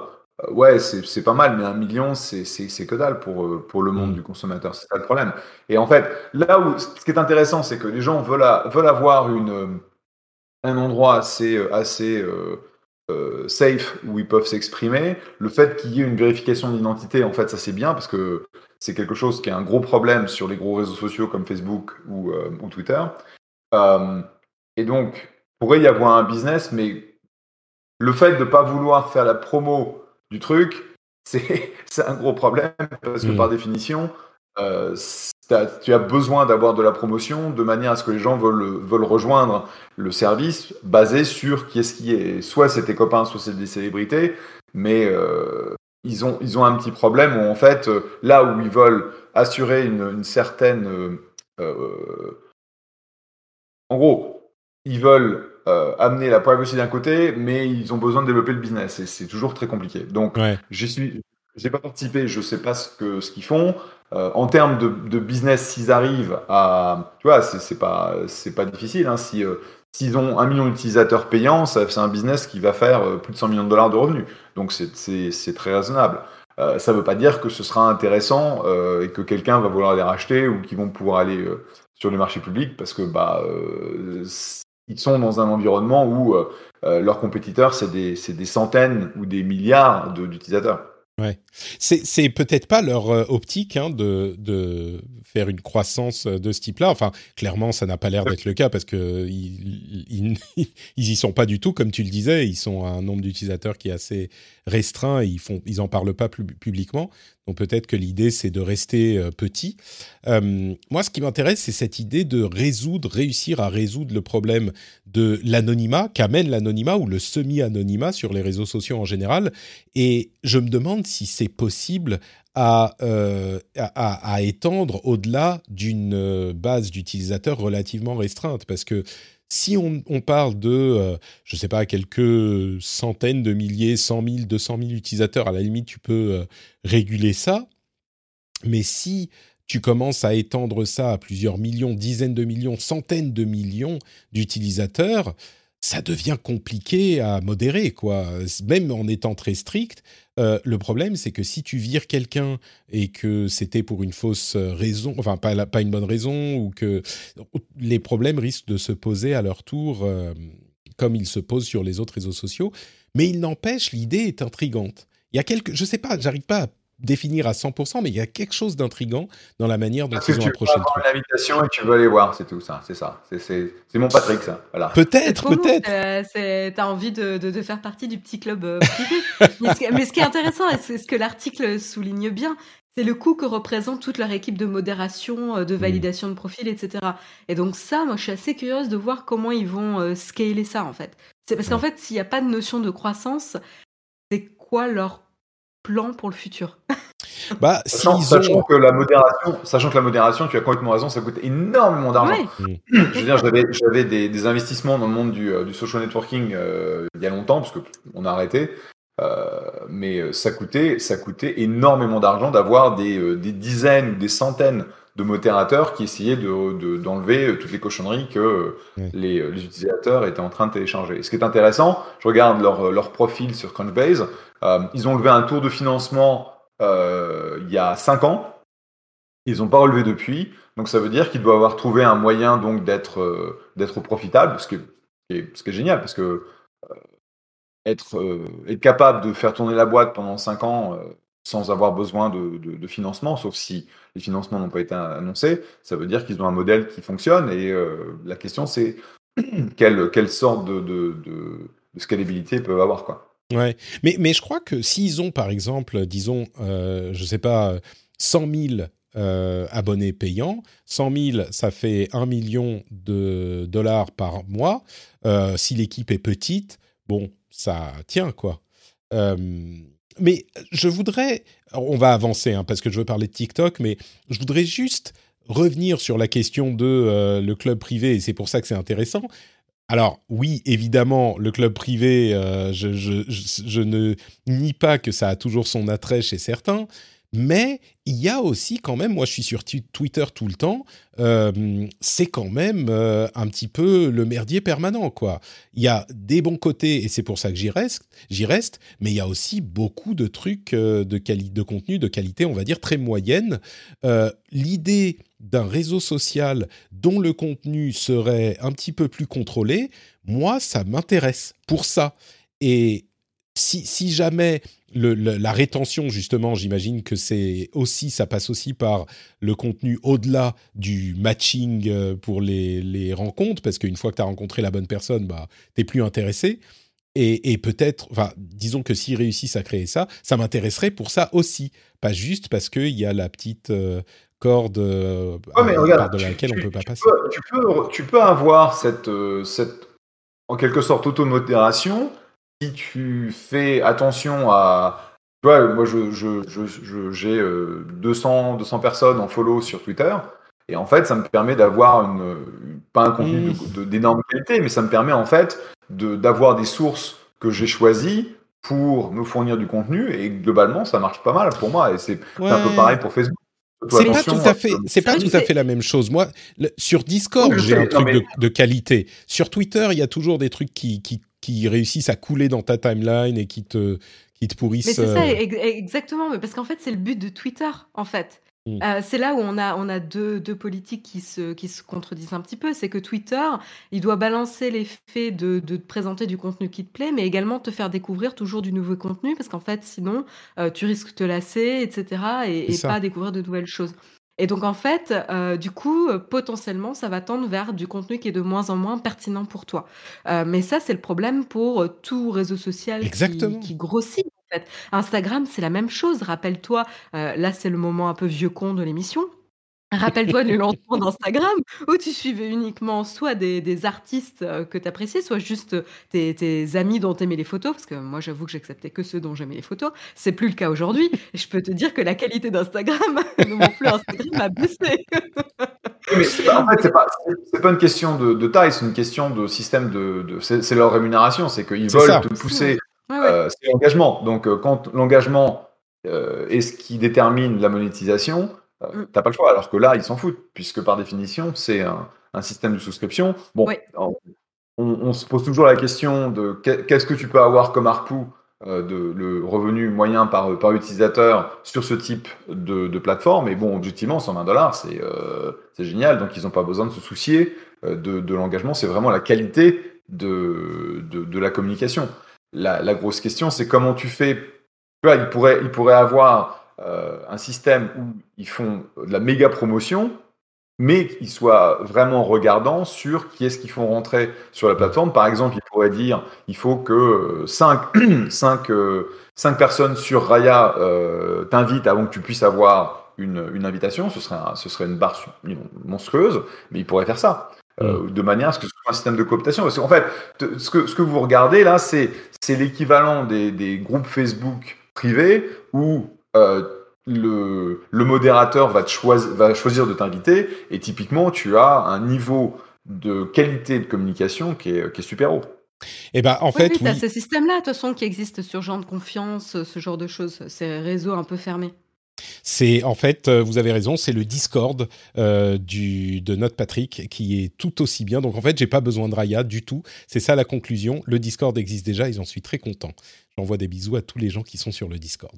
ouais, c'est c'est pas mal, mais un million, c'est c'est- c'est que dalle pour, euh, pour le monde Mm. du consommateur. C'est ça le problème. Et en fait, là où ce qui est intéressant, c'est que les gens veulent, a- veulent avoir une, euh, un endroit assez, euh, assez euh, euh, safe où ils peuvent s'exprimer. Le fait qu'il y ait une vérification d'identité, en fait, ça c'est bien parce que c'est quelque chose qui est un gros problème sur les gros réseaux sociaux comme Facebook ou, euh, ou Twitter. Euh, et donc, pourrait y avoir un business, mais le fait de ne pas vouloir faire la promo du truc, c'est un gros problème parce que Mm. par définition, euh, tu as besoin d'avoir de la promotion de manière à ce que les gens veulent, veulent rejoindre le service basé sur qui est-ce qui est. Soit c'est tes copains, soit c'est des célébrités, mais euh, ils, ont, ils ont un petit problème où en fait, euh, là où ils veulent assurer une, une certaine. euh, en gros, ils veulent euh, amener la privacy d'un côté, mais ils ont besoin de développer le business et c'est toujours très compliqué. Donc, Ouais. j'y suis, j'ai pas participé, je sais pas ce que ce qu'ils font. Euh, en termes de, de business, s'ils arrivent à, tu vois, c'est pas c'est pas difficile. Hein, si euh, s'ils ont un million d'utilisateurs payants, c'est un business qui va faire plus de 100 millions de dollars de revenus. Donc c'est très raisonnable. Euh, ça veut pas dire que ce sera intéressant euh, et que quelqu'un va vouloir les racheter ou qu'ils vont pouvoir aller euh, sur le marché public parce que bah ils sont dans un environnement où euh, euh, leurs compétiteurs c'est des des centaines ou des milliards d'utilisateurs. Ouais. C'est, peut-être pas leur euh, optique hein, de, de faire une croissance de ce type-là. Enfin, clairement, ça n'a pas l'air d'être le cas parce que ils, ils, ils sont pas du tout, comme tu le disais. Ils sont un nombre d'utilisateurs qui est assez restreint et ils font, ils en parlent pas publiquement. Donc peut-être que l'idée, c'est de rester euh, petit. Euh, moi, ce qui m'intéresse, c'est cette idée de résoudre, réussir à résoudre le problème de l'anonymat, qu'amène l'anonymat ou le semi-anonymat sur les réseaux sociaux en général. Et je me demande si c'est possible à, euh, à, à, étendre au-delà d'une base d'utilisateurs relativement restreinte. Parce que si on, parle de, euh, je ne sais pas, quelques centaines de milliers, cent mille, deux cent mille utilisateurs, à la limite, tu peux euh, réguler ça. Mais si tu commences à étendre ça à plusieurs millions, dizaines de millions, centaines de millions d'utilisateurs, ça devient compliqué à modérer, quoi. Même en étant très strict, euh, le problème, c'est que si tu vires quelqu'un et que c'était pour une fausse raison, enfin pas, pas une bonne raison, ou que les problèmes risquent de se poser à leur tour, euh, comme ils se posent sur les autres réseaux sociaux. Mais il n'empêche, l'idée est intrigante. Il y a quelques, je sais pas, j'arrive pas à définir à 100%, mais il y a quelque chose d'intrigant dans la manière dont ils ont approché le truc. une invitation et tu veux aller voir, c'est tout ça, c'est ça. C'est mon Patrick, ça. Voilà. Peut-être, peut-être. Euh, tu as envie de, de, de, faire partie du petit club euh, privé. mais, ce, mais, ce, qui est intéressant, et c'est ce que l'article souligne bien, c'est le coût que représente toute leur équipe de modération, euh, de mmh. validation de profil, etc. Et donc ça, moi, je suis assez curieuse de voir comment ils vont euh, scaler ça, en fait. C'est parce qu'en fait, s'il n'y a pas de notion de croissance, c'est quoi leur plan pour le futur bah, sachant, sachant, que la modération, sachant que la modération, tu as complètement raison, ça coûte énormément d'argent. Je veux dire, j'avais des, des, investissements dans le monde du, euh, du social networking euh, il y a longtemps, parce que on a arrêté. Euh, mais ça coûtait, ça coûtait énormément d'argent d'avoir des, euh, des, dizaines ou des centaines de modérateurs qui essayaient d'enlever de, toutes les cochonneries que les, les, utilisateurs étaient en train de télécharger. Et ce qui est intéressant, je regarde leur, leur profil sur Crunchbase, euh, ils ont levé un tour de financement euh, il y a 5 ans. Ils n'ont pas relevé depuis. Donc ça veut dire qu'ils doivent avoir trouvé un moyen donc d'être euh, d'être profitable, ce qui, est, ce qui est génial, parce que être, être capable de faire tourner la boîte pendant 5 ans sans avoir besoin de, de, financement, sauf si les financements n'ont pas été annoncés, ça veut dire qu'ils ont un modèle qui fonctionne. Et la question, c'est quelle, quelle sorte de, de, scalabilité ils peuvent avoir. Quoi. Ouais, mais, mais je crois que s'ils ont, par exemple, disons, euh, je sais pas, 100 000 euh, abonnés payants, 100 000, ça fait 1 million de dollars par mois. Euh, si l'équipe est petite, bon, ça tient, quoi. Euh, mais je voudrais, on va avancer, hein, parce que je veux parler de TikTok, mais je voudrais juste revenir sur la question de euh, le club privé, et c'est pour ça que c'est intéressant. Alors oui, évidemment, le club privé, euh, je, ne nie pas que ça a toujours son attrait chez certains, mais il y a aussi quand même, moi je suis sur Twitter tout le temps, euh, c'est quand même euh, un petit peu le merdier permanent, quoi. Il y a des bons côtés, et c'est pour ça que j'y reste, j'y reste, mais il y a aussi beaucoup de trucs euh, de, contenu de qualité, on va dire, très moyenne. L'idée d'un réseau social dont le contenu serait un petit peu plus contrôlé, moi, ça m'intéresse pour ça. Et si, si jamais le, la rétention, justement, j'imagine que c'est aussi, ça passe aussi par le contenu au-delà du matching euh, pour les, les rencontres, parce qu'une fois que tu as rencontré la bonne personne, bah, t'es plus intéressé. Et, et peut-être, enfin, disons que s'ils réussissent à créer ça, ça m'intéresserait pour ça aussi, pas juste parce qu'il y a la petite euh, corde euh, ouais, regarde, de laquelle tu, on peut pas passer. Peux, tu, peux, tu peux avoir cette, euh, cette, en quelque sorte, automodération si tu fais attention à. Tu vois, moi, je, je, je, j'ai 200, 200 personnes en follow sur Twitter. Et en fait, ça me permet d'avoir une, pas un contenu mmh. d'énorme qualité, mais ça me permet en fait d'avoir des sources que j'ai choisies pour me fournir du contenu. Et globalement, ça marche pas mal pour moi. Et c'est ouais. un peu pareil pour Facebook. C'est pas tout à fait, c'est pas tout à fait la même chose. Moi, le, sur Discord, j'ai un truc mais... de, de, qualité. Sur Twitter, il y a toujours des trucs qui, qui, qui réussissent à couler dans ta timeline et qui te, qui te pourrissent. Mais c'est ça, exactement. Parce qu'en fait, c'est le but de Twitter, en fait. Mmh. Euh, c'est là où on a, on a deux, deux, politiques qui se, qui se contredisent un petit peu. C'est que Twitter, il doit balancer l'effet de, de te présenter du contenu qui te plaît, mais également te faire découvrir toujours du nouveau contenu, parce qu'en fait, sinon, euh, tu risques de te lasser, etc., et, et pas découvrir de nouvelles choses. Et donc, en fait, euh, du coup, potentiellement, ça va tendre vers du contenu qui est de moins en moins pertinent pour toi. Euh, mais ça, c'est le problème pour tout réseau social qui, qui grossit fait. Instagram, c'est la même chose. Rappelle-toi, euh, là, c'est le moment un peu vieux con de l'émission. Rappelle-toi du lancement d'Instagram où tu suivais uniquement soit des, des artistes euh, que tu appréciais, soit juste tes, tes amis dont tu aimais les photos, parce que moi j'avoue que j'acceptais que ceux dont j'aimais les photos. C'est plus le cas aujourd'hui. Je peux te dire que la qualité d'Instagram de mon flux Instagram a baissé. Mais c'est pas, en fait, c'est pas, c'est pas une question de, de taille, c'est une question de système de. de c'est, c'est leur rémunération, c'est qu'ils C'est veulent ça. te pousser. Ouais, ouais. euh, c'est l'engagement. Donc, euh, quand l'engagement euh, est ce qui détermine la monétisation, euh, Mm. t'as pas le choix. Alors que là, ils s'en foutent, puisque par définition, c'est un, un système de souscription. Bon, on, on se pose toujours la question de que- qu'est-ce que tu peux avoir comme ARPU euh, de le revenu moyen par, par utilisateur sur ce type de, de plateforme. Et bon, objectivement, 120 dollars, c'est euh, génial. Donc, ils n'ont pas besoin de se soucier euh, de, de l'engagement. C'est vraiment la qualité de, de, de la communication. La, la grosse question, c'est comment tu fais. Tu vois, ils pourraient, ils pourraient avoir un système où ils font de la méga promotion, mais qu'ils soient vraiment regardants sur qui est-ce qu'ils font rentrer sur la plateforme. Par exemple, ils pourraient dire il faut que 5, personnes sur Raya euh, t'invitent avant que tu puisses avoir une, une invitation. Ce serait, un- ce serait une barre monstrueuse, mais ils pourraient faire ça. euh, de manière à ce que ce soit un système de cooptation. Parce qu'en fait, ce que, ce que vous regardez là, c'est l'équivalent des, des groupes Facebook privés où euh, le, le modérateur va, te choisir, va choisir de t'inviter et typiquement, tu as un niveau de qualité de communication qui est, qui est super haut. Eh ben, en Oui, fait, oui, oui. t'as ce système-là, de toute façon, qui existe sur genre de confiance, ce genre de choses, ces réseaux un peu fermés. C'est en fait, euh, vous avez raison, c'est le Discord euh, du de notre Patrick qui est tout aussi bien. Donc en fait, j'ai pas besoin de Raya du tout. C'est ça la conclusion. Le Discord existe déjà et j'en suis très content. J'envoie des bisous à tous les gens qui sont sur le Discord.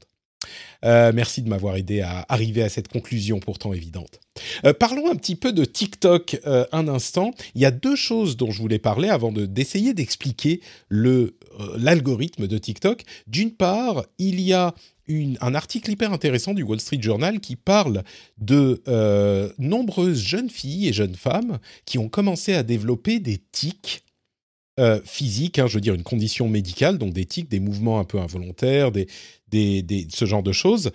Euh, merci de m'avoir aidé à arriver à cette conclusion pourtant évidente. Euh, parlons un petit peu de TikTok euh, un instant. Il y a deux choses dont je voulais parler avant de d'essayer d'expliquer l'algorithme de TikTok. D'une part, il y a un article hyper intéressant du Wall Street Journal qui parle de nombreuses jeunes filles et jeunes femmes qui ont commencé à développer des tics euh, physiques, hein, je veux dire une condition médicale, donc des tics, des mouvements un peu involontaires, des, ce genre de choses.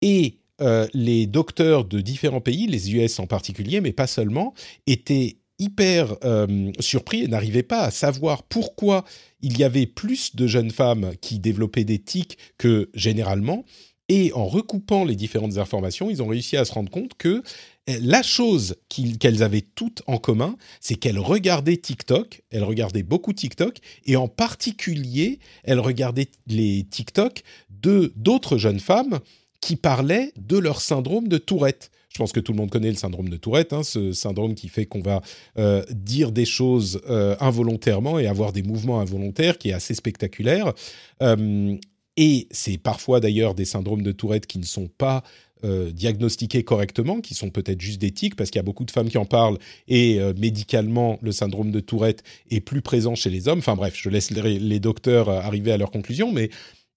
Et euh, les docteurs de différents pays, les US en particulier, mais pas seulement, étaient hyper euh, surpris et n'arrivaient pas à savoir pourquoi il y avait plus de jeunes femmes qui développaient des tics que généralement. Et en recoupant les différentes informations, ils ont réussi à se rendre compte que euh, la chose qu'elles avaient toutes en commun, c'est qu'elles regardaient TikTok, elles regardaient beaucoup TikTok, et en particulier, elles regardaient les TikTok d'autres jeunes femmes qui parlaient de leur syndrome de Tourette. Je pense que tout le monde connaît le syndrome de Tourette, hein, ce syndrome qui fait qu'on va euh, dire des choses euh, involontairement et avoir des mouvements involontaires, qui est assez spectaculaire. Euh, et c'est parfois d'ailleurs des syndromes de Tourette qui ne sont pas diagnostiqués correctement, qui sont peut-être juste des tics, parce qu'il y a beaucoup de femmes qui en parlent, et médicalement, le syndrome de Tourette est plus présent chez les hommes. Enfin bref, je laisse les, les docteurs arriver à leur conclusion, mais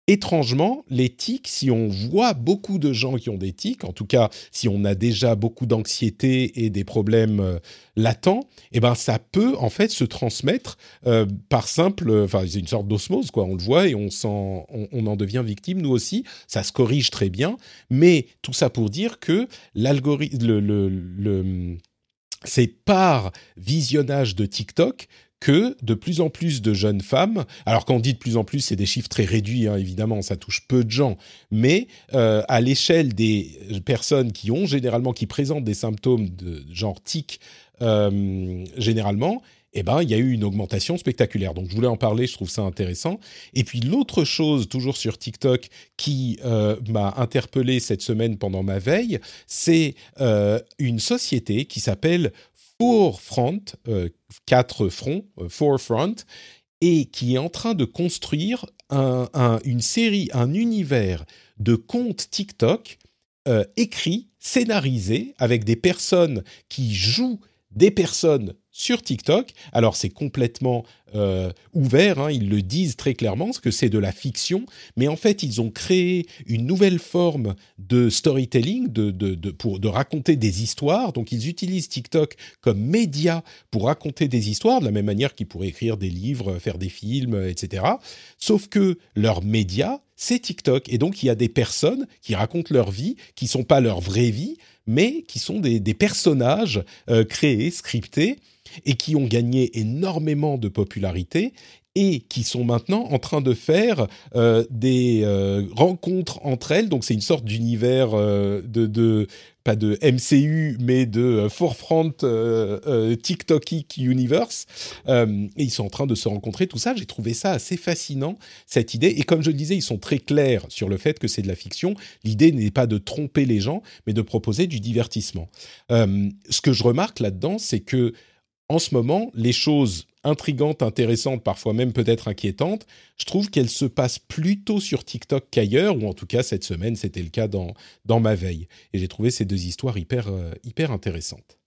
étrangement, les tics, si on voit beaucoup de gens qui ont des tics, en tout cas si on a déjà beaucoup d'anxiété et des problèmes euh, latents, eh ben ça peut en fait se transmettre euh, par simple, enfin c'est une sorte d'osmose quoi. On le voit et on s'en, on, en devient victime nous aussi. Ça se corrige très bien, mais tout ça pour dire que l'algorithme, le, le, par visionnage de TikTok que de plus en plus de jeunes femmes, alors quand on dit de plus en plus, c'est des chiffres très réduits, hein, évidemment, ça touche peu de gens, mais euh, à l'échelle des personnes qui ont généralement, qui présentent des symptômes de genre tic, euh, généralement, eh ben, il y a eu une augmentation spectaculaire. Donc, je voulais en parler, je trouve ça intéressant. Et puis, l'autre chose, toujours sur TikTok, qui euh, m'a interpellé cette semaine pendant ma veille, c'est une société qui s'appelle Forefront, euh, quatre fronts, euh, Forefront, et qui est en train de construire un- un- une série, un univers de comptes TikTok euh, écrits, scénarisés, avec des personnes qui jouent des personnes sur TikTok. Alors c'est complètement euh, ouvert, hein, ils le disent très clairement, que c'est de la fiction, mais en fait ils ont créé une nouvelle forme de storytelling, de, pour, raconter des histoires. Donc ils utilisent TikTok comme média pour raconter des histoires, de la même manière qu'ils pourraient écrire des livres, faire des films, etc. Sauf que leur média, c'est TikTok. Et donc, il y a des personnes qui racontent leur vie, qui sont pas leur vraie vie, mais qui sont des, personnages euh, créés, scriptés, et qui ont gagné énormément de popularité et qui sont maintenant en train de faire euh, des euh, rencontres entre elles. Donc c'est une sorte d'univers de, pas de MCU, mais de euh, Forefront euh, euh, TikTokic Universe. et ils sont en train de se rencontrer, tout ça. J'ai trouvé ça assez fascinant, cette idée. Et comme je le disais, ils sont très clairs sur le fait que c'est de la fiction. L'idée n'est pas de tromper les gens, mais de proposer du divertissement. ce que je remarque là-dedans, c'est que en ce moment, les choses intrigantes, intéressantes, parfois même peut-être inquiétantes, je trouve qu'elles se passent plutôt sur TikTok qu'ailleurs, ou en tout cas cette semaine c'était le cas dans, dans ma veille. Et j'ai trouvé ces deux histoires hyper, euh, hyper intéressantes.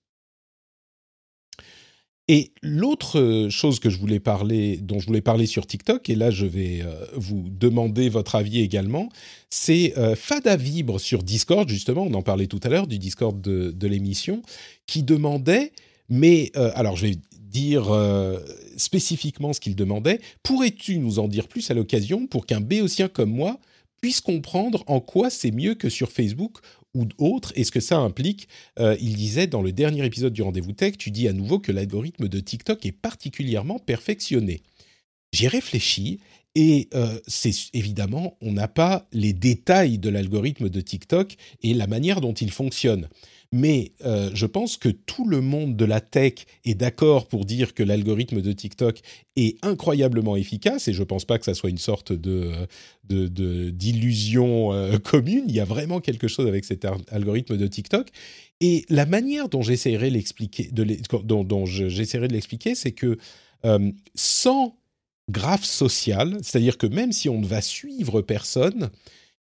Et l'autre chose que je voulais parler, dont je voulais parler sur TikTok, et là je vais euh, vous demander votre avis également, c'est euh, Fada Vibre sur Discord, justement, on en parlait tout à l'heure du Discord de l'émission, qui demandait mais euh, alors, je vais dire euh, spécifiquement ce qu'il demandait. Pourrais-tu nous en dire plus à l'occasion pour qu'un béotien comme moi puisse comprendre en quoi c'est mieux que sur Facebook ou autre? Et ce que ça implique. Euh, il disait dans le dernier épisode du Rendez-vous Tech, tu dis à nouveau que l'algorithme de TikTok est particulièrement perfectionné. J'ai réfléchi et c'est évidemment, on n'a pas les détails de l'algorithme de TikTok et la manière dont il fonctionne. Mais euh, je pense que tout le monde de la tech est d'accord pour dire que l'algorithme de TikTok est incroyablement efficace, et je ne pense pas que ça soit une sorte de d'illusion euh, commune. Il y a vraiment quelque chose avec cet algorithme de TikTok. Et la manière dont j'essaierai de l'expliquer, c'est que euh, sans graphe social, c'est-à-dire que même si on ne va suivre personne,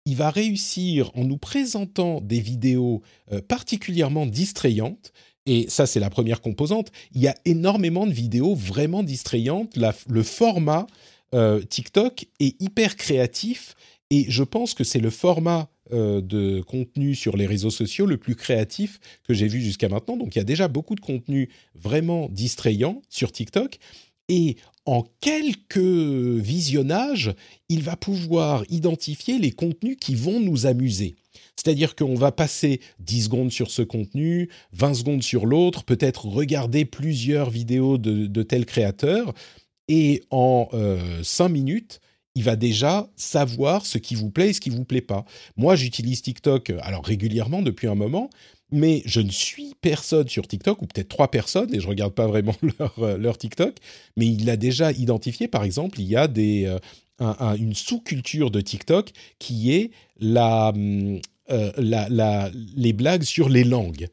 il va réussir en nous présentant des vidéos euh, particulièrement distrayantes. Et ça, c'est la première composante. Il y a énormément de vidéos vraiment distrayantes. le format euh, TikTok est hyper créatif et je pense que c'est le format euh, de contenu sur les réseaux sociaux le plus créatif que j'ai vu jusqu'à maintenant. Donc il y a déjà beaucoup de contenu vraiment distrayant sur TikTok. Et en quelques visionnages, il va pouvoir identifier les contenus qui vont nous amuser. C'est-à-dire qu'on va passer 10 secondes sur ce contenu, 20 secondes sur l'autre, peut-être regarder plusieurs vidéos de, de tel créateur, et en euh, 5 minutes, il va déjà savoir ce qui vous plaît et ce qui vous plaît pas. Moi, j'utilise TikTok alors régulièrement depuis un moment, mais je ne suis personne sur TikTok, ou peut-être trois personnes, et je regarde pas vraiment leur, euh, leur TikTok, mais il a déjà identifié, par exemple, il y a des, euh, une sous-culture de TikTok qui est hum, euh, la, les blagues sur les langues.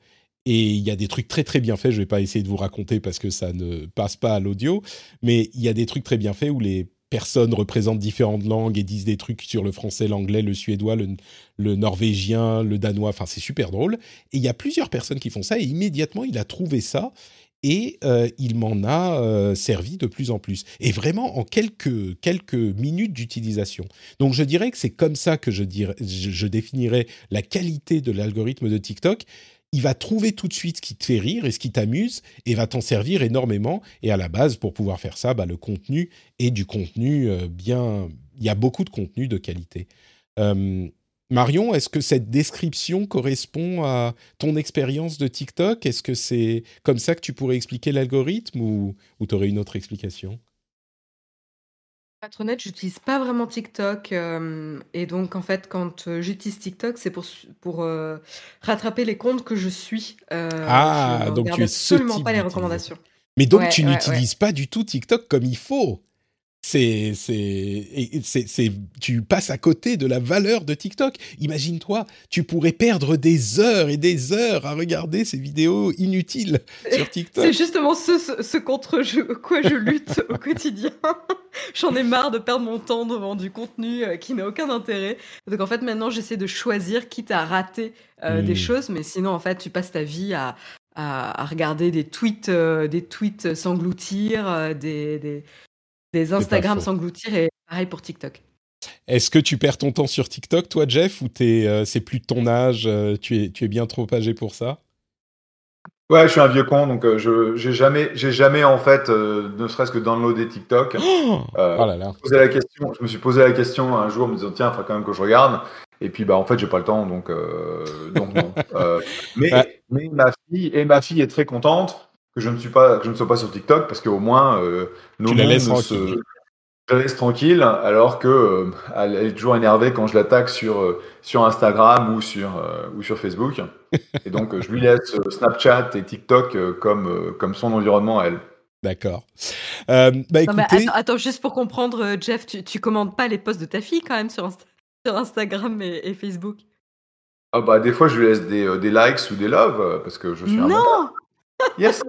Et il y a des trucs très très bien faits, je vais pas essayer de vous raconter parce que ça ne passe pas à l'audio, mais il y a des trucs très bien faits où les personnes représentent différentes langues et disent des trucs sur le français, l'anglais, le suédois, le, norvégien, le danois. Enfin, c'est super drôle. Et il y a plusieurs personnes qui font ça et immédiatement, il a trouvé ça et euh, il m'en a euh, servi de plus en plus. Et vraiment en quelques, quelques minutes d'utilisation. Donc je dirais que c'est comme ça que je, dirais, je définirais la qualité de l'algorithme de TikTok il va trouver tout de suite ce qui te fait rire et ce qui t'amuse et va t'en servir énormément. Et à la base, pour pouvoir faire ça, bah, le contenu est du contenu euh, bien. Il y a beaucoup de contenu de qualité. Euh, Marion, est-ce que cette description correspond à ton expérience de TikTok? Est-ce que c'est comme ça que tu pourrais expliquer l'algorithme ou, ou tu aurais une autre explication? Pour être honnête, j'utilise pas vraiment TikTok, et donc en fait, quand, j'utilise TikTok, c'est pour pour, rattraper les comptes que je suis, Ah, donc tu es absolument pas les recommandations. Mais donc tu n'utilises pas du tout TikTok comme il faut? C'est, c'est, c'est, tu passes à côté de la valeur de TikTok. Imagine-toi, tu pourrais perdre des heures et des heures à regarder ces vidéos inutiles sur TikTok. C'est justement ce, ce, contre quoi je lutte au quotidien. J'en ai marre de perdre mon temps devant du contenu euh, qui n'a aucun intérêt. Donc en fait, maintenant, j'essaie de choisir, quitte à rater euh, des hmm. choses, mais sinon, en fait, tu passes ta vie à, à, regarder des tweets, euh, des tweets s'engloutir, des, des des Instagram s'engloutir et pareil pour TikTok. Est-ce que tu perds ton temps sur TikTok, toi, Jeff, ou euh, c'est plus de ton âge, euh, tu, es, tu es bien trop âgé pour ça? Ouais, je suis un vieux con, donc euh, je j'ai jamais, j'ai jamais en fait, euh, ne serait-ce que downloadé TikTok. Oh, Euh, oh là là. posé la question, je me suis posé la question un jour en me disant tiens, il faut quand même que je regarde. Et puis bah en fait j'ai pas le temps donc euh, donc non. Euh, mais Ouais. mais ma fille et ma fille est très contente que je ne suis pas que je ne sois pas sur TikTok parce qu'au moins euh, nos Tu la laisses se- je la laisse tranquille alors que euh, elle, est toujours énervée quand je l'attaque sur euh, sur Instagram ou sur euh, ou sur Facebook. Et donc je lui laisse euh, Snapchat et TikTok euh, comme euh, comme son environnement à elle. D'accord. Euh, bah Non, écoutez, attends, attends, juste pour comprendre, Jeff, tu, tu commandes pas les posts de ta fille quand même sur, Insta- sur Instagram et, et Facebook? Ah bah des fois je lui laisse des, euh, des likes ou des loves parce que je suis un Non. Yes.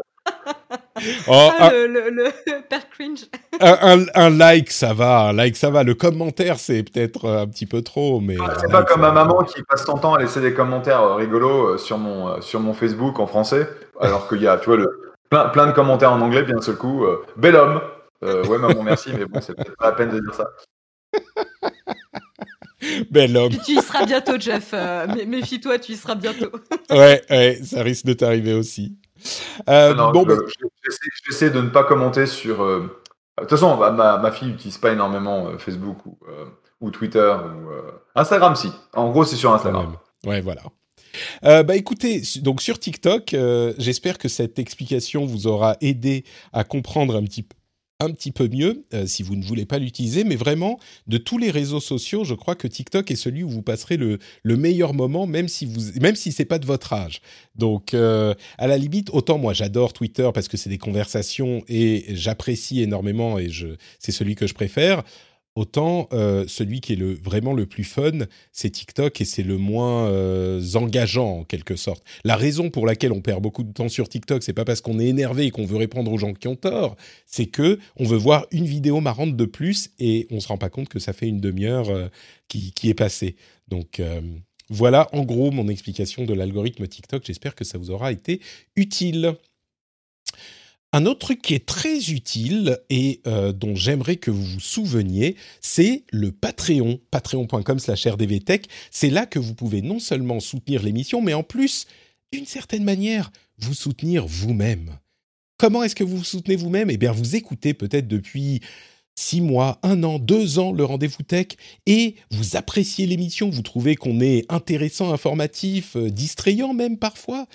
Oh, Ah, un, le, le, le père cringe. un- un- un like, ça va. Un like, ça va. Le commentaire, c'est peut-être euh, un petit peu trop, mais. Ah, C'est pas like, comme ma maman qui passe son temps à laisser des commentaires euh, rigolos euh, sur mon euh, sur mon Facebook en français alors qu'il y a tu vois le plein plein de commentaires en anglais d'un seul coup euh, bel homme. Euh, ouais maman merci mais bon c'est peut-être pas la peine de dire ça. Bel homme. Tu y seras bientôt, Jeff. euh, mé- Méfie-toi, tu y seras bientôt. Ouais, ouais, ça risque de t'arriver aussi. Euh, Ah non, bon, je- bah, je- j'essaie, de ne pas commenter sur. euh, De toute façon, bah, ma, ma fille n'utilise pas énormément euh, Facebook ou, euh, ou Twitter ou Instagram, si. En gros, c'est sur Instagram. Ouais, voilà. Euh, bah écoutez, donc sur TikTok, euh, j'espère que cette explication vous aura aidé à comprendre un petit peu un petit peu mieux euh, si vous ne voulez pas l'utiliser, mais vraiment de tous les réseaux sociaux, je crois que TikTok est celui où vous passerez le, le meilleur moment, même si c'est pas de votre âge. Donc euh, à la limite, autant moi j'adore Twitter parce que c'est des conversations et j'apprécie énormément et c'est celui que je préfère. Autant euh, celui qui est vraiment le plus fun, c'est TikTok et c'est le moins euh, engageant en quelque sorte. La raison pour laquelle on perd beaucoup de temps sur TikTok, c'est pas parce qu'on est énervé et qu'on veut répondre aux gens qui ont tort, c'est que on veut voir une vidéo marrante de plus et on se rend pas compte que ça fait une demi-heure euh, qui, qui est passée. Donc voilà en gros mon explication de l'algorithme TikTok. J'espère que ça vous aura été utile. Un autre truc qui est très utile et euh, dont j'aimerais que vous vous souveniez, c'est le Patreon, patreon.com slash rdvtech. C'est là que vous pouvez non seulement soutenir l'émission, mais en plus, d'une certaine manière, vous soutenir vous-même. Comment est-ce que vous vous soutenez vous-même? Eh bien, vous écoutez peut-être depuis six mois, un an, deux ans le rendez-vous tech et vous appréciez l'émission, vous trouvez qu'on est intéressant, informatif, euh, distrayant même parfois,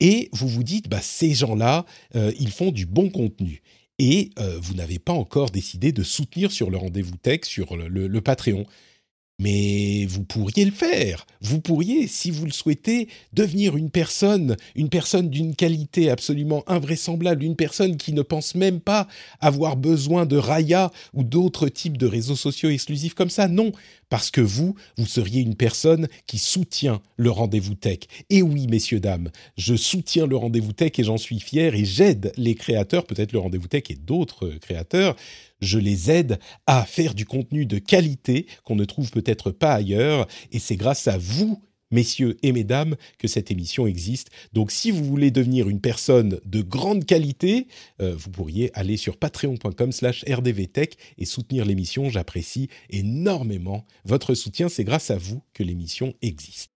et vous vous dites, bah, ces gens-là, euh, ils font du bon contenu. Et euh, vous n'avez pas encore décidé de soutenir sur le rendez-vous tech, sur le, Patreon. Mais vous pourriez le faire. Vous pourriez, si vous le souhaitez, devenir une personne, une personne d'une qualité absolument invraisemblable, une personne qui ne pense même pas avoir besoin de Raya ou d'autres types de réseaux sociaux exclusifs comme ça. Non, parce que vous, vous seriez une personne qui soutient le rendez-vous tech. Et oui, messieurs, dames, je soutiens le rendez-vous tech et j'en suis fier et j'aide les créateurs, peut-être le rendez-vous tech et d'autres créateurs, je les aide à faire du contenu de qualité qu'on ne trouve peut-être pas ailleurs et c'est grâce à vous messieurs et mesdames, que cette émission existe. Donc si vous voulez devenir une personne de grande qualité, euh, vous pourriez aller sur patreon.com slash rdvtech et soutenir l'émission. J'apprécie énormément votre soutien. C'est grâce à vous que l'émission existe.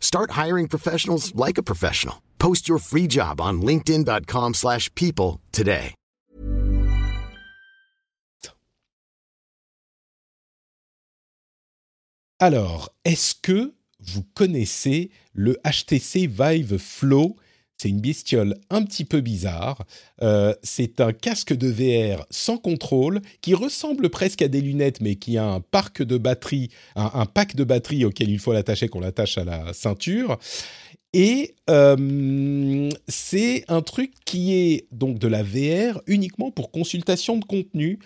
Start hiring professionals like a professional. Post your free job on linkedin.com/people slash people today. Alors, est-ce que vous connaissez le HTC Vive Flow C'est une bestiole un petit peu bizarre. Euh, c'est un casque de VR sans contrôle qui ressemble presque à des lunettes, mais qui a un parc de batterie, un, pack de batterie auquel il faut l'attacher, qu'on l'attache à la ceinture. Et euh, c'est un truc qui est donc de la VR uniquement pour consultation de contenu.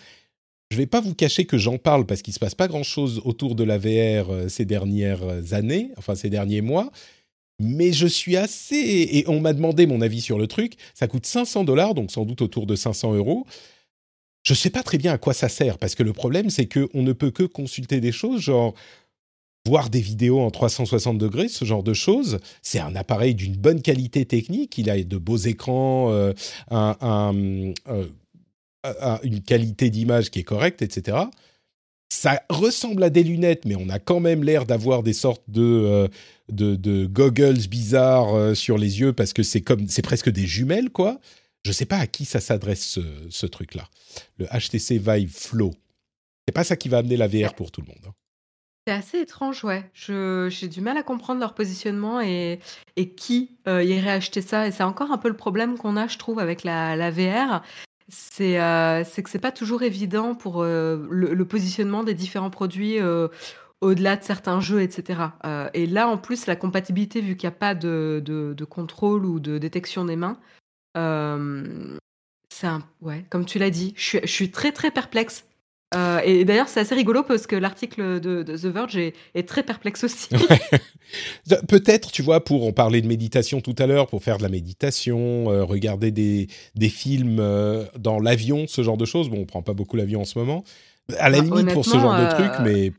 Je ne vais pas vous cacher que j'en parle parce qu'il ne se passe pas grand-chose autour de la VR euh, ces dernières années, enfin ces derniers mois mais je suis assez... Et on m'a demandé mon avis sur le truc. Ça coûte 500 dollars, donc sans doute autour de 500 euros. Je ne sais pas très bien à quoi ça sert, parce que le problème, c'est qu'on ne peut que consulter des choses, genre voir des vidéos en 360 degrés, ce genre de choses. C'est un appareil d'une bonne qualité technique. Il a de beaux écrans, euh, euh, une qualité d'image qui est correcte, etc ça ressemble à des lunettes, mais on a quand même l'air d'avoir des sortes de, euh, de, goggles bizarres euh, sur les yeux parce que c'est comme c'est presque des jumelles quoi. Je sais pas à qui ça s'adresse ce, truc-là. Le HTC Vive Flow. C'est pas ça qui va amener la VR pour tout le monde. Hein. C'est assez étrange, ouais. j'ai du mal à comprendre leur positionnement et, et qui euh, irait acheter ça. Et c'est encore un peu le problème qu'on a, je trouve, avec la, la VR. C'est euh, que c'est pas toujours évident pour euh, le, positionnement des différents produits euh, au-delà de certains jeux, etc. et là, en plus, la compatibilité, vu qu'il n'y a pas de, de, contrôle ou de détection des mains, c'est un, ouais, comme tu l'as dit, je suis très très perplexe euh, et d'ailleurs, c'est assez rigolo parce que l'article de, The Verge est, très perplexe aussi. Peut-être, tu vois, pour en parler de méditation tout à l'heure, pour faire de la méditation, euh, regarder des, des films euh, dans l'avion, ce genre de choses. Bon, on prend pas beaucoup l'avion en ce moment. À la bah, limite pour ce genre de truc, mais.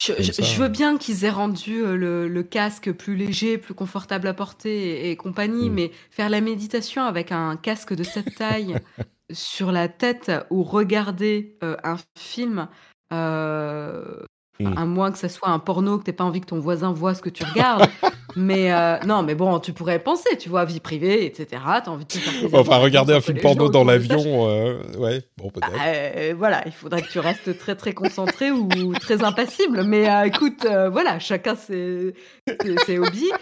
je, veux bien qu'ils aient rendu le, casque plus léger, plus confortable à porter et, compagnie, mm. mais faire la méditation avec un casque de cette taille sur la tête ou regarder euh, un film, euh, mmh. à moins que ça soit un porno, que tu pas envie que ton voisin voit ce que tu regardes. mais euh, non, mais bon, tu pourrais penser, tu vois, vie privée, etc. As envie de faire Enfin, regarder un film porno dans l'avion, ouais, bon, peut-être. Bah, voilà, il faudrait que tu restes très, très concentré ou très impassible. Mais écoute, voilà, chacun ses, ses hobbies.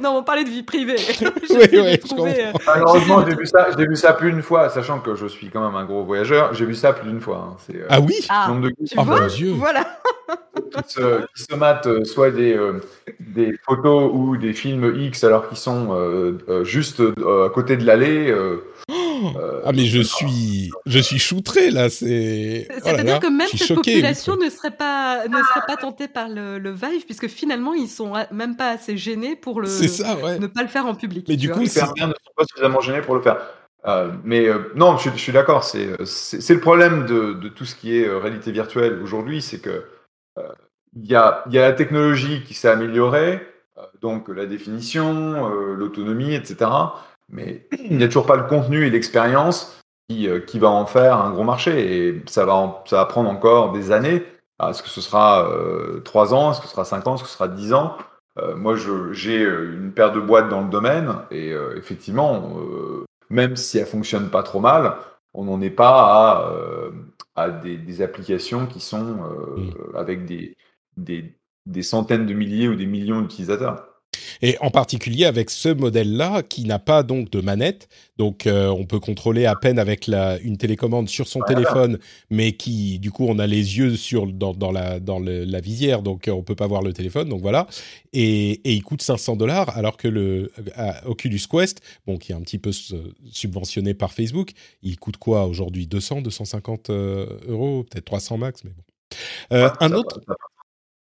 Non, on parlait de vie privée. oui, oui, euh, Malheureusement, j'ai vu, ça, j'ai vu ça plus d'une fois, sachant que je suis quand même un gros voyageur. J'ai vu ça plus d'une fois. Hein. Euh, ah oui ah, de... tu oh, vois Dieu. Voilà. qui, se, qui matent euh, soit des, des photos ou des films X alors qu'ils sont juste à côté de l'allée. Euh, ah mais je suis, je suis choutré là. C'est. Oh C'est-à-dire que même cette population ne serait pas, ne serait pas tentée par le, le, Vive puisque finalement ils sont même pas assez gênés pour le. Ça, ouais. Ne pas le faire en public. Mais du coup, certains ne sont pas suffisamment gênés pour le faire. Euh, mais euh, non, je, suis d'accord. C'est, c'est, le problème de, de, tout ce qui est réalité virtuelle aujourd'hui, c'est que il y a, y a la technologie qui s'est améliorée, donc la définition, l'autonomie, etc mais il n'y a toujours pas le contenu et l'expérience qui, euh, qui, va en faire un gros marché. Et ça va, ça va prendre encore des années. Est-ce que ce sera euh, 3 ans? Est-ce que ce sera 5 ans? Est-ce que ce sera 10 ans? Euh, Moi, j'ai euh, une paire de boîtes dans le domaine. Et effectivement, même si elle fonctionne pas trop mal, on n'en est pas à, à des, des, applications qui sont avec des, des, des centaines de milliers ou des millions d'utilisateurs. Et en particulier avec ce modèle-là, qui n'a pas donc de manette, donc euh, on peut contrôler à peine avec la, une télécommande sur son téléphone, mais qui, du coup, on a les yeux sur dans, dans la dans la visière, donc euh, on peut pas voir le téléphone, donc voilà. Et, et il coûte 500 dollars, alors que le Oculus Quest, bon, qui est un petit peu subventionné par Facebook, il coûte quoi aujourd'hui? 200, 250 euh, euros, peut-être 300 max, mais bon. un autre.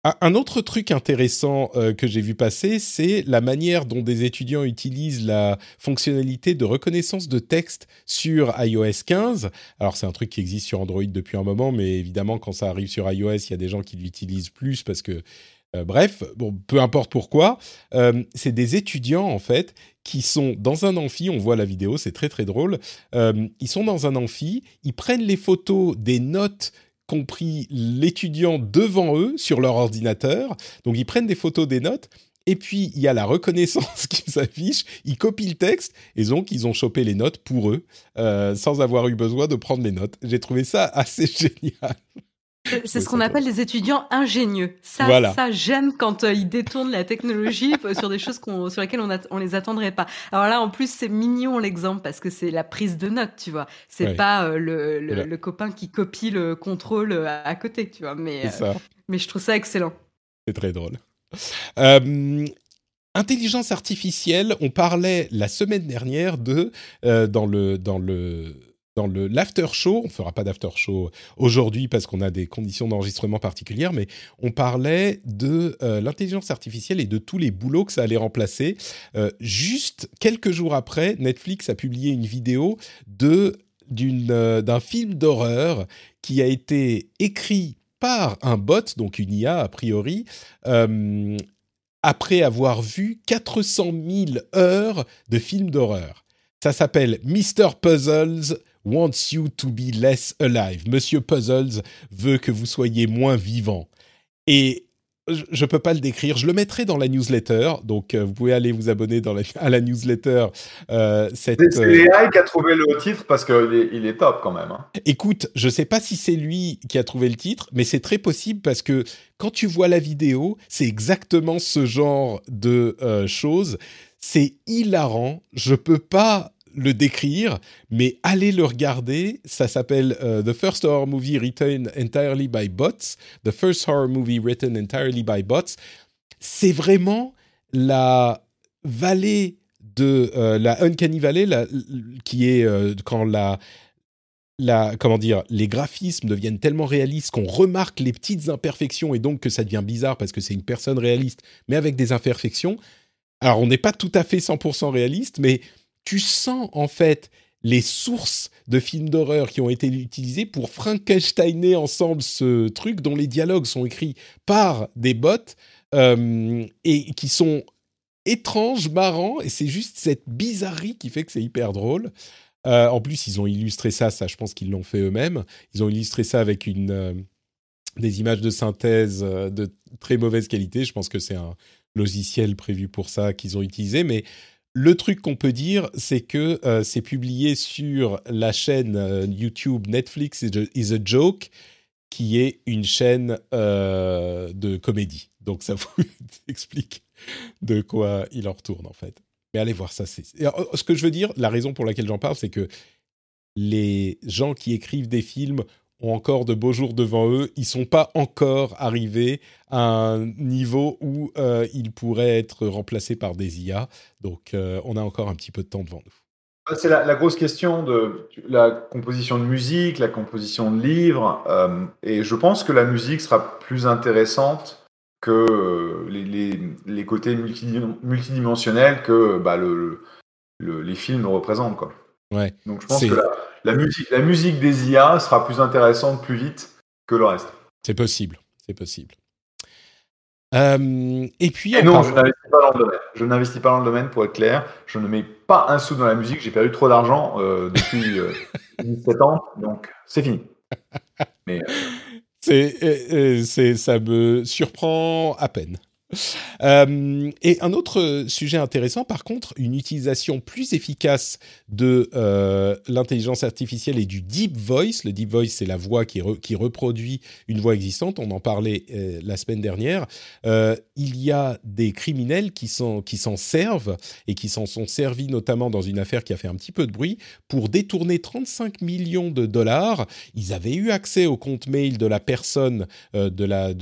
Un autre truc intéressant euh, que j'ai vu passer, c'est la manière dont des étudiants utilisent la fonctionnalité de reconnaissance de texte sur iOS 15. Alors c'est un truc qui existe sur Android depuis un moment, mais évidemment quand ça arrive sur iOS, il y a des gens qui l'utilisent plus parce que euh, bref, bon, peu importe pourquoi, euh, c'est des étudiants en fait qui sont dans un amphi, on voit la vidéo, c'est très très drôle, ils sont dans un amphi, ils prennent les photos des notes compris l'étudiant devant eux sur leur ordinateur. Donc ils prennent des photos des notes. Et puis, il y a la reconnaissance qui s'affiche, ils copient le texte, et donc ils ont chopé les notes pour eux, euh, sans avoir eu besoin de prendre les notes. J'ai trouvé ça assez génial. C'est ce qu'on appelle des étudiants ingénieux. Ça, ça j'aime quand euh, ils détournent la technologie sur des choses sur lesquelles on, on les attendrait pas. Alors là, en plus, c'est mignon l'exemple parce que c'est la prise de notes, tu vois. C'est pas euh, le, le, copain qui copie le contrôle euh, à côté, tu vois. Mais, mais je trouve ça excellent. C'est très drôle. intelligence artificielle, on parlait la semaine dernière de dans le dans le dans le l'after show, on fera pas d'after show aujourd'hui parce qu'on a des conditions d'enregistrement particulières, mais on parlait de euh, l'intelligence artificielle et de tous les boulots que ça allait remplacer. Euh, juste quelques jours après, Netflix a publié une vidéo de euh, d'un film d'horreur qui a été écrit par un bot, donc une IA a priori, après avoir vu 400 000 heures de films d'horreur. Ça s'appelle Mr. Puzzles wants you to be less alive. Monsieur Puzzles veut que vous soyez moins vivant. Et je ne peux pas le décrire. Je le mettrai dans la newsletter. Donc, euh, vous pouvez aller vous abonner dans à la newsletter. Euh, c'est euh, AI qui a trouvé le titre parce qu'il est, il est top quand même. Hein. Écoute, je ne sais pas si c'est lui qui a trouvé le titre, mais c'est très possible parce que quand tu vois la vidéo, c'est exactement ce genre de choses. C'est hilarant. Je peux pas le décrire, mais allez le regarder. Ça s'appelle euh, The First Horror Movie Written Entirely by Bots. The First Horror Movie Written Entirely by Bots. C'est vraiment la vallée de euh, la Uncanny Valley, qui est euh, quand la, la, comment dire, les graphismes deviennent tellement réalistes qu'on remarque les petites imperfections et donc que ça devient bizarre parce que c'est une personne réaliste, mais avec des imperfections. Alors, on n'est pas tout à fait 100% réaliste, mais tu sens en fait les sources de films d'horreur qui ont été utilisées pour Frankensteiner ensemble ce truc dont les dialogues sont écrits par des bots euh, et qui sont étranges, marrants, et c'est juste cette bizarrerie qui fait que c'est hyper drôle. Euh, en plus, ils ont illustré ça, ça je pense qu'ils l'ont fait eux-mêmes. Ils ont illustré ça avec euh, des images de synthèse de très mauvaise qualité. Je pense que c'est un logiciel prévu pour ça qu'ils ont utilisé, mais le truc qu'on peut dire, c'est que euh, c'est publié sur la chaîne euh, YouTube Netflix is a, Joke, qui est une chaîne euh, de comédie. Donc ça vous explique de quoi il en retourne en fait. Mais allez voir ça. Ce que je veux dire, la raison pour laquelle j'en parle, c'est que les gens qui écrivent des films ont encore de beaux jours devant eux. Ils sont pas encore arrivés à un niveau où euh, ils pourraient être remplacés par des IA. Donc, euh, on a encore un petit peu de temps devant nous. Ah, c'est la, grosse question de la composition de musique, la composition de livres. Euh, et je pense que la musique sera plus intéressante que les, les, côtés multidimensionnels que bah, le, les films représentent. Quoi. Ouais. Donc je pense que la, musique, la musique des IA sera plus intéressante plus vite que le reste. C'est possible, c'est possible. Euh, et puis. non, je n'investis pas dans le domaine. Je n'investis pas dans le domaine pour être clair. Je ne mets pas un sou dans la musique. J'ai perdu trop d'argent euh, depuis 17 euh, ans, donc c'est fini. Mais. C'est, ça me surprend à peine. Euh, et un autre sujet intéressant, par contre, une utilisation plus efficace de euh, l'intelligence artificielle et du deep voice. Le deep voice, c'est la voix qui, reproduit une voix existante. On en parlait euh, la semaine dernière. il y a des criminels qui s'en servent et qui s'en sont servis notamment dans une affaire qui a fait un petit peu de bruit pour détourner 35 millions de dollars. Ils avaient eu accès au compte mail de la personne de la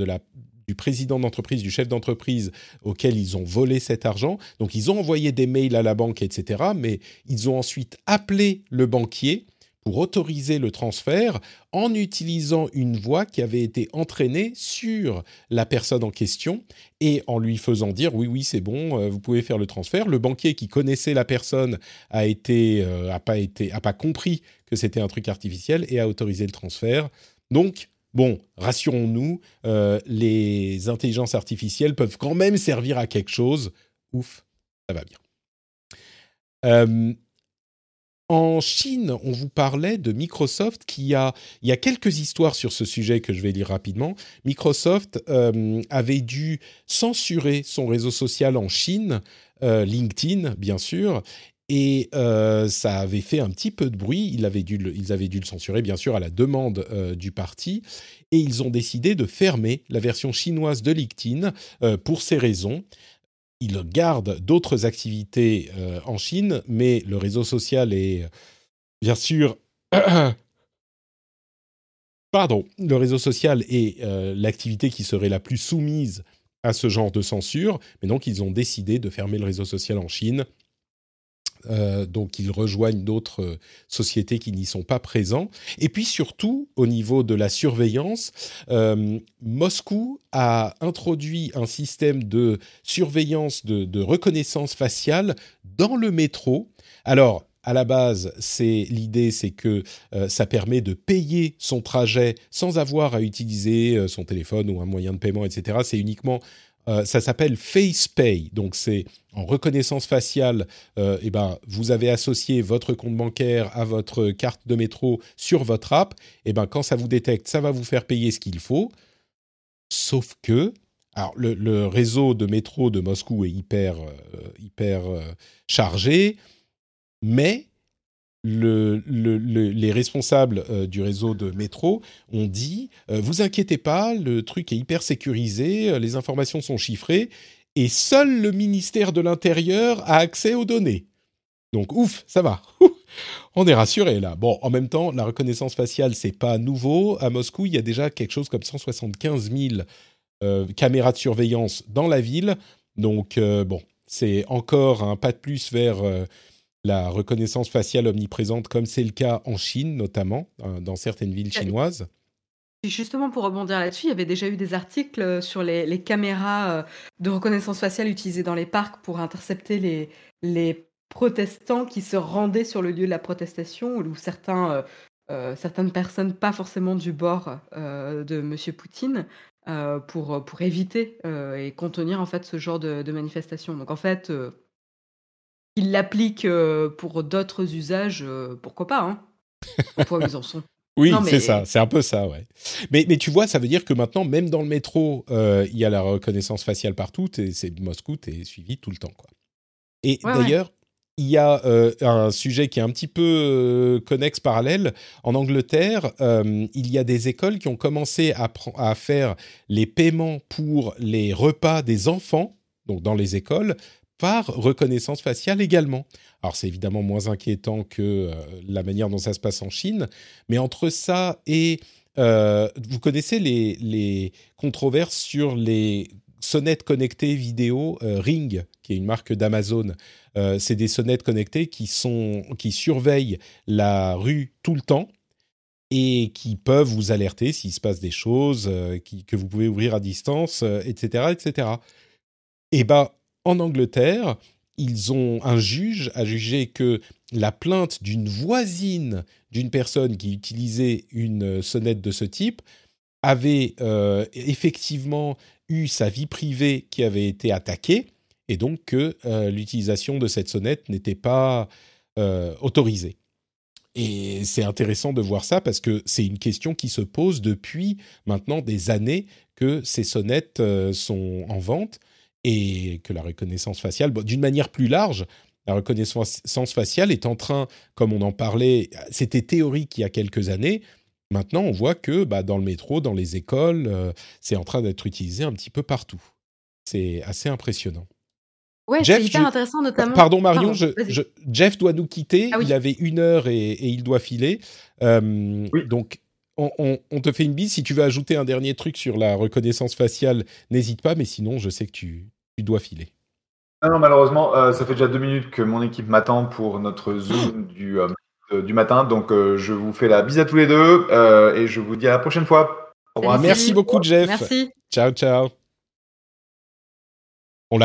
du président d'entreprise, du chef d'entreprise auquel ils ont volé cet argent. Donc ils ont envoyé des mails à la banque, etc. Mais ils ont ensuite appelé le banquier pour autoriser le transfert en utilisant une voix qui avait été entraînée sur la personne en question et en lui faisant dire oui oui c'est bon euh, vous pouvez faire le transfert le banquier qui connaissait la personne a été euh, a pas été a pas compris que c'était un truc artificiel et a autorisé le transfert donc Bon, rassurons-nous, euh, les intelligences artificielles peuvent quand même servir à quelque chose. Ouf, ça va bien. Euh, en Chine, on vous parlait de Microsoft qui a... Il y a quelques histoires sur ce sujet que je vais lire rapidement. Microsoft euh, avait dû censurer son réseau social en Chine, LinkedIn bien sûr, et euh, ça avait fait un petit peu de bruit. Ils avaient dû le, censurer, bien sûr, à la demande euh, du parti. Et ils ont décidé de fermer la version chinoise de LinkedIn euh, pour ces raisons. Ils gardent d'autres activités en Chine, mais le réseau social est, bien sûr, pardon, le réseau social est l'activité qui serait la plus soumise à ce genre de censure. Mais donc, ils ont décidé de fermer le réseau social en Chine euh, donc ils rejoignent d'autres euh, sociétés qui n'y sont pas présents. Et puis surtout, au niveau de la surveillance, euh, Moscou a introduit un système de surveillance, de, reconnaissance faciale dans le métro. Alors, à la base, c'est l'idée, c'est que ça permet de payer son trajet sans avoir à utiliser son téléphone ou un moyen de paiement, etc. C'est uniquement euh, ça s'appelle FacePay. Donc c'est en reconnaissance faciale. Euh, eh ben, vous avez associé votre compte bancaire à votre carte de métro sur votre app. Et eh ben, quand ça vous détecte, ça va vous faire payer ce qu'il faut. Sauf que, alors le, réseau de métro de Moscou est hyper, euh, hyper chargé, mais les responsables euh, du réseau de métro ont dit euh, vous inquiétez pas, le truc est hyper sécurisé, euh, les informations sont chiffrées et seul le ministère de l'Intérieur a accès aux données. Donc ouf, ça va. On est rassuré là. Bon, en même temps, la reconnaissance faciale c'est pas nouveau. À Moscou, il y a déjà quelque chose comme 175 000 caméras de surveillance dans la ville. Donc bon, c'est encore un pas de plus vers la reconnaissance faciale omniprésente, comme c'est le cas en Chine notamment, hein, dans certaines villes chinoises. Justement, pour rebondir là-dessus, il y avait déjà eu des articles euh, sur les, caméras euh, de reconnaissance faciale utilisées dans les parcs pour intercepter les, les protestants qui se rendaient sur le lieu de la protestation, ou certains, euh, certaines personnes, pas forcément du bord de M. Poutine, pour, pour éviter et contenir en fait ce genre de, de manifestation. Donc en fait, ils l'appliquent euh, pour d'autres usages, euh, pourquoi pas hein ils en sont Oui, c'est ça, c'est un peu ça, ouais. Mais, mais tu vois, ça veut dire que maintenant, même dans le métro, euh, il y a la reconnaissance faciale partout, et c'est Moscou, es suivi tout le temps, quoi. Et d'ailleurs, il y a un sujet qui est un petit peu connexe, parallèle. En Angleterre, il y a des écoles qui ont commencé à, à, faire les paiements pour les repas des enfants, donc dans les écoles, par reconnaissance faciale également. Alors c'est évidemment moins inquiétant que euh, la manière dont ça se passe en Chine, mais entre ça et... Euh, vous connaissez les, controverses sur les sonnettes connectées vidéo euh, Ring, qui est une marque d'Amazon. c'est des sonnettes connectées qui, sont, qui surveillent la rue tout le temps et qui peuvent vous alerter s'il se passe des choses, que vous pouvez ouvrir à distance, etc., etc. Et ben, en Angleterre, ils ont un juge a jugé que la plainte d'une voisine d'une personne qui utilisait une sonnette de ce type avait euh, effectivement eu sa vie privée qui avait été attaquée et donc que euh, l'utilisation de cette sonnette n'était pas euh, autorisée. Et c'est intéressant de voir ça parce que c'est une question qui se pose depuis maintenant des années que ces sonnettes sont en vente et que la reconnaissance faciale, d'une manière plus large, la reconnaissance faciale est en train, comme on en parlait, c'était théorique il y a quelques années. Maintenant, on voit que bah, dans le métro, dans les écoles, euh, c'est en train d'être utilisé un petit peu partout. C'est assez impressionnant. Ouais, c'est hyper intéressant, notamment. Pardon, Marion, Jeff doit nous quitter. Ah il avait une heure et, il doit filer. Euh, donc, on, te fait une bise. Si tu veux ajouter un dernier truc sur la reconnaissance faciale, n'hésite pas, mais sinon, je sais que tu, dois filer. Non, malheureusement, euh, ça fait déjà deux minutes que mon équipe m'attend pour notre Zoom du, euh, du matin. Donc, euh, je vous fais la bise à tous les deux et je vous dis à la prochaine fois. Au revoir. Merci beaucoup, Jeff. Merci. Ciao, ciao. On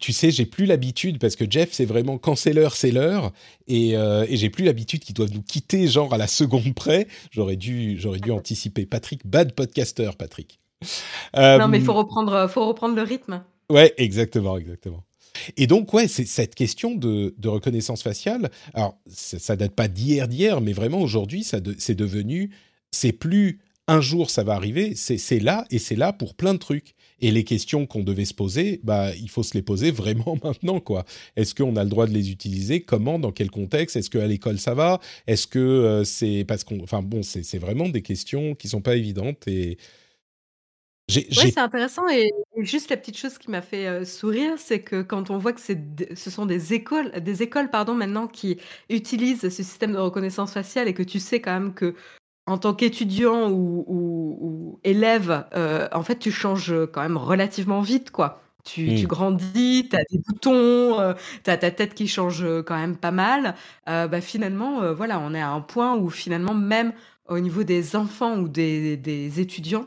tu sais, j'ai plus l'habitude parce que Jeff, c'est vraiment quand c'est l'heure, c'est l'heure, et, euh, et j'ai plus l'habitude qu'ils doivent nous quitter genre à la seconde près. J'aurais dû, j'aurais dû anticiper. Patrick, bad podcaster, Patrick. non, mais il faut euh, reprendre, faut reprendre le rythme. Ouais, exactement, exactement. Et donc, ouais, c'est cette question de, reconnaissance faciale. Alors, ça, ça date pas d'hier, d'hier, mais vraiment aujourd'hui, ça c'est devenu, c'est plus un jour ça va arriver, c'est là et c'est là pour plein de trucs. Et les questions qu'on devait se poser, bah, il faut se les poser vraiment maintenant, quoi. Est-ce qu'on a le droit de les utiliser? Comment? Dans quel contexte? Est-ce qu'à l'école ça va? Est-ce que euh, c'est parce qu'on, enfin bon, c'est vraiment des questions qui sont pas évidentes et oui, c'est intéressant et juste la petite chose qui m'a fait, sourire, c'est que quand on voit que c'est ce sont des écoles des écoles, pardon, maintenant qui utilisent ce système de reconnaissance faciale et que tu sais quand même que en tant qu'étudiant ou élève, euh, en fait, tu changes, quand même relativement vite, quoi. Tu tu mmh. grandis, tu as des boutons, euh, tu as ta tête qui change, quand même pas mal. bah, finalement, voilà, on est à un point où finalement même au niveau des enfants ou des des étudiants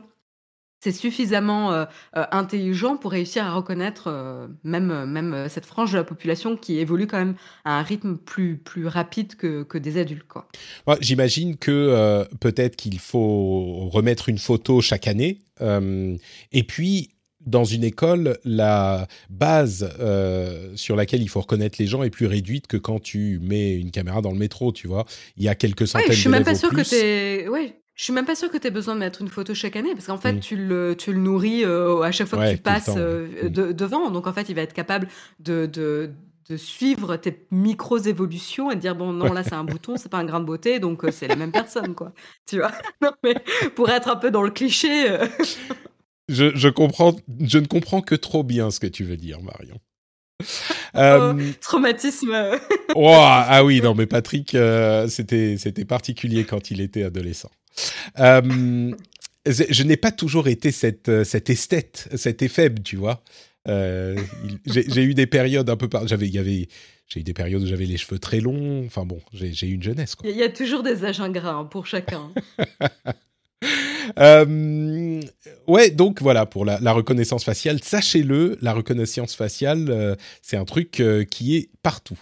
c'est suffisamment, euh, euh, intelligent pour réussir à reconnaître, euh, même, même, cette frange de la population qui évolue quand même à un rythme plus plus rapide que que des adultes, quoi. j'imagine que, peut-être qu'il faut remettre une photo chaque année, et puis dans une école, la base, sur laquelle il faut reconnaître les gens est plus réduite que quand tu mets une caméra dans le métro, tu vois? Il y a quelques centaines Ouais, je suis même pas sûr que tu ouais. Je suis même pas sûre que tu aies besoin de mettre une photo chaque année parce qu'en fait, mmh. tu, le, tu le nourris euh, à chaque fois que tu passes euh, mmh. devant. Donc en fait, il va être capable de, de, de suivre tes micros évolutions et de dire bon non là c'est un bouton c'est pas un grain de beauté donc euh, c'est la même personne quoi. Tu vois? Non, mais pour être un peu dans le cliché je, je, comprends je ne comprends que trop bien ce que tu veux dire Marion. Oh, traumatisme. Ah oui non mais Patrick c'était particulier quand il était adolescent euh, je n'ai pas toujours été cette, euh, cette esthète, cet éphèbe, tu vois. Euh, j'ai eu des périodes un peu par... J'avais, j'ai eu des périodes où j'avais les cheveux très longs. Enfin bon, j'ai eu une jeunesse. Il y a toujours des âges ingrats hein, pour chacun. ouais, donc voilà pour la, la reconnaissance faciale. Sachez-le, la reconnaissance faciale, c'est un truc qui est partout.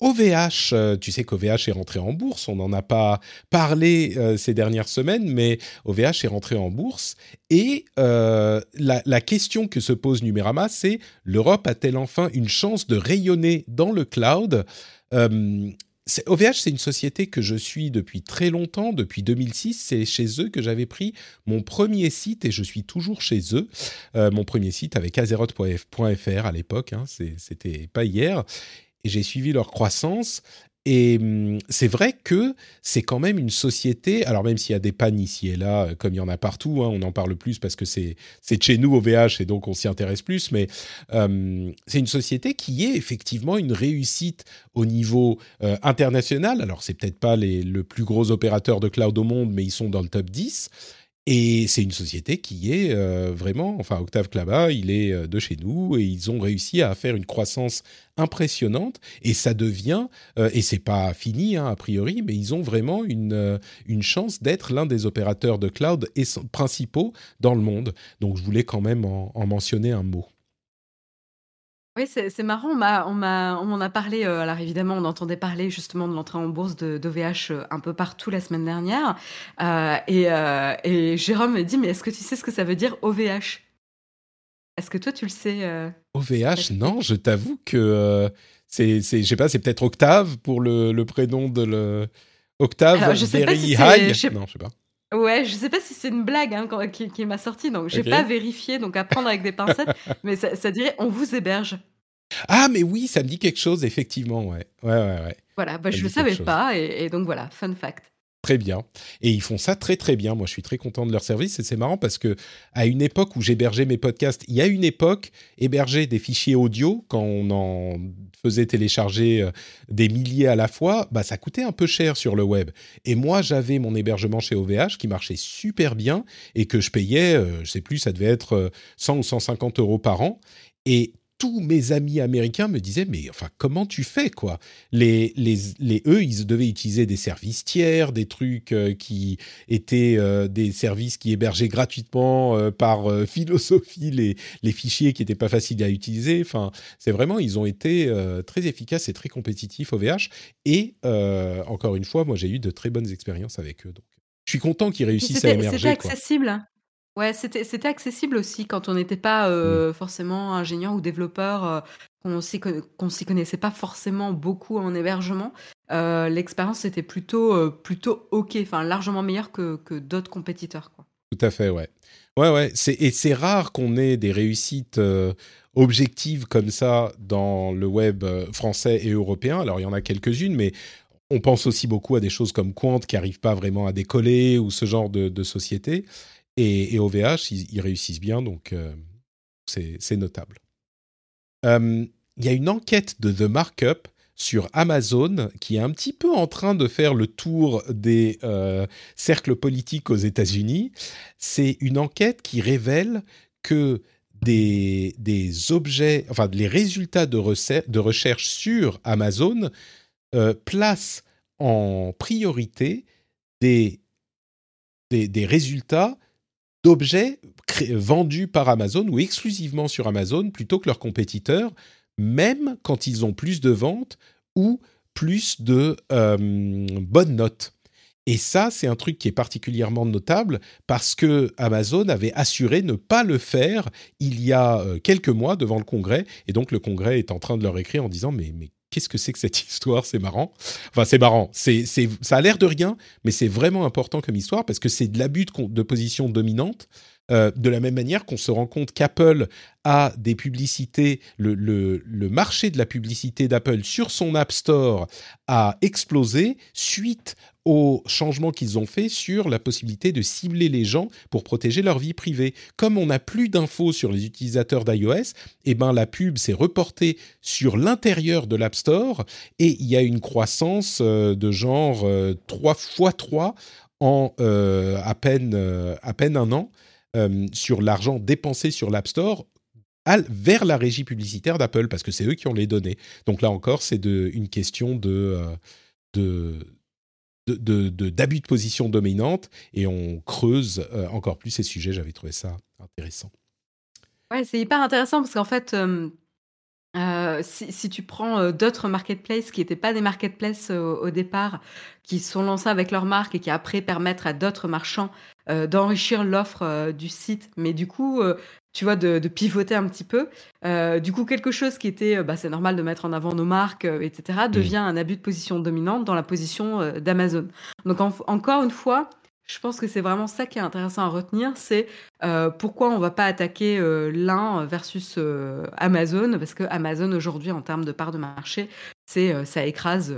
OVH, euh, tu sais qu'OVH est rentré en bourse, on n'en a pas parlé euh, ces dernières semaines, mais OVH est rentré en bourse. Et euh, la, question que se pose Numérama, c'est l'Europe a-t-elle enfin une chance de rayonner dans le cloud? OVH, c'est une société que je suis depuis très longtemps, depuis 2006. C'est chez eux que j'avais pris mon premier site et je suis toujours chez eux. mon premier site avec azeroth.fr à l'époque, hein, c'était pas hier et j'ai suivi leur croissance. Et hum, c'est vrai que c'est quand même une société, alors même s'il y a des pannes ici et là, euh, comme il y en a partout, hein, on en parle plus parce que c'est chez nous au VH et donc on s'y intéresse plus, mais hum, c'est une société qui est effectivement une réussite au niveau euh, international. Alors c'est peut-être pas le plus gros opérateur de cloud au monde, mais ils sont dans le top 10. Et c'est une société qui est euh, vraiment, enfin Octave Klaba, il est euh, de chez nous et ils ont réussi à faire une croissance impressionnante et ça devient, euh, et c'est pas fini hein, a priori, mais ils ont vraiment une, une chance d'être l'un des opérateurs de cloud principaux dans le monde. Donc je voulais quand même en mentionner un mot. Oui, c'est marrant, on m'a on a parlé, euh, alors évidemment, on entendait parler justement de l'entrée en bourse de d'OVH, euh, un peu partout la semaine dernière, euh, et Jérôme me dit: «Mais est-ce que tu sais ce que ça veut dire OVH?» Est-ce que toi tu le sais, OVH, non, je t'avoue que, c'est c'est je sais pas, c'est peut-être Octave pour le prénom de le Octave je sais pas si High? Non, je sais pas. Ouais, je sais pas si c'est une blague hein, qui, m'a sorti, donc j'ai pas vérifié, donc à prendre avec des pincettes, mais ça, dirait on vous héberge. Ah, mais oui, ça me dit quelque chose, effectivement, ouais. Ouais, ouais, ouais. Voilà, bah, je le savais pas, et, donc voilà, fun fact. Très bien. Et ils font ça très très bien. Moi, je suis très content de leur service et c'est marrant parce que à une époque où j'hébergeais mes podcasts, il y a une époque, héberger des fichiers audio quand on en faisait télécharger euh, des milliers à la fois, bah ça coûtait un peu cher sur le web. Et moi, j'avais mon hébergement chez OVH qui marchait super bien et que je payais, euh, je sais plus, ça devait être 100 euh, ou 150 euros par an. Et tous mes amis américains me disaient mais enfin comment tu fais quoi? Les, les, les eux ils devaient utiliser des services tiers des trucs euh, qui étaient euh, des services qui hébergeaient gratuitement euh, par philosophie les, les fichiers qui n'étaient pas faciles à utiliser enfin c'est vraiment ils ont été très efficaces et très compétitifs au VH et encore une fois moi j'ai eu de très bonnes expériences avec eux donc je suis content qu'ils réussissent à émerger. C'était accessible. Ouais, c'était c'était accessible aussi quand on n'était pas, mmh. forcément ingénieur ou développeur, qu'on s'y s'y connaissait pas forcément beaucoup en hébergement. l'expérience était plutôt, plutôt OK, enfin largement meilleure que, que d'autres compétiteurs. Quoi. Tout à fait, ouais. Ouais, ouais. et c'est rare qu'on ait des réussites objectives comme ça dans le web français et européen. Alors, il y en a quelques-unes, mais on pense aussi beaucoup à des choses comme Quant qui n'arrivent pas vraiment à décoller ou ce genre de, société. Et, OVH, ils, réussissent bien, donc c'est notable. Il y a une enquête de The Markup sur Amazon qui est un petit peu en train de faire le tour des euh, cercles politiques aux États-Unis. C'est une enquête qui révèle que des, des, objets, enfin les résultats de, de recherche sur Amazon euh, placent en priorité des, des, des résultats d'objets vendus par Amazon ou exclusivement sur Amazon plutôt que leurs compétiteurs même quand ils ont plus de ventes ou plus de euh, bonnes notes. Et ça, c'est un truc qui est particulièrement notable parce que Amazon avait assuré ne pas le faire il y a euh, quelques mois devant le Congrès. Et donc, le Congrès est en train de leur écrire en disant Mais, mais qu'est-ce que c'est que cette histoire? C'est marrant. Enfin, c'est marrant. C'est, ça a l'air de rien, mais c'est vraiment important comme histoire parce que c'est de l'abus de position dominante. Euh, de la même manière qu'on se rend compte qu'Apple a des publicités, le, marché de la publicité d'Apple sur son App Store a explosé suite aux changements qu'ils ont fait sur la possibilité de cibler les gens pour protéger leur vie privée. Comme on n'a plus d'infos sur les utilisateurs d'iOS, eh ben la pub s'est reportée sur l'intérieur de l'App Store et il y a une croissance euh, de genre 3 x 3 en euh, à, peine, à peine un an. Euh, sur l'argent dépensé sur l'App Store vers la régie publicitaire d'Apple, parce que c'est eux qui ont les données. Donc là encore, c'est une question de, euh, d'abus de, position dominante et on creuse euh, encore plus ces sujets. J'avais trouvé ça intéressant. Ouais, c'est hyper intéressant parce qu'en fait, si, tu prends d'autres marketplaces qui n'étaient pas des marketplaces au départ, qui sont lancés avec leur marque et qui après permettent à d'autres marchands euh, d'enrichir l'offre euh, du site, mais du coup, euh, tu vois, de, pivoter un petit peu. du coup, quelque chose qui était, bah, c'est normal de mettre en avant nos marques, etc., devient un abus de position dominante dans la position d'Amazon. Donc, encore une fois, je pense que c'est vraiment ça qui est intéressant à retenir, c'est pourquoi on va pas attaquer l'un versus Amazon, parce que Amazon aujourd'hui en termes de part de marché, c'est ça écrase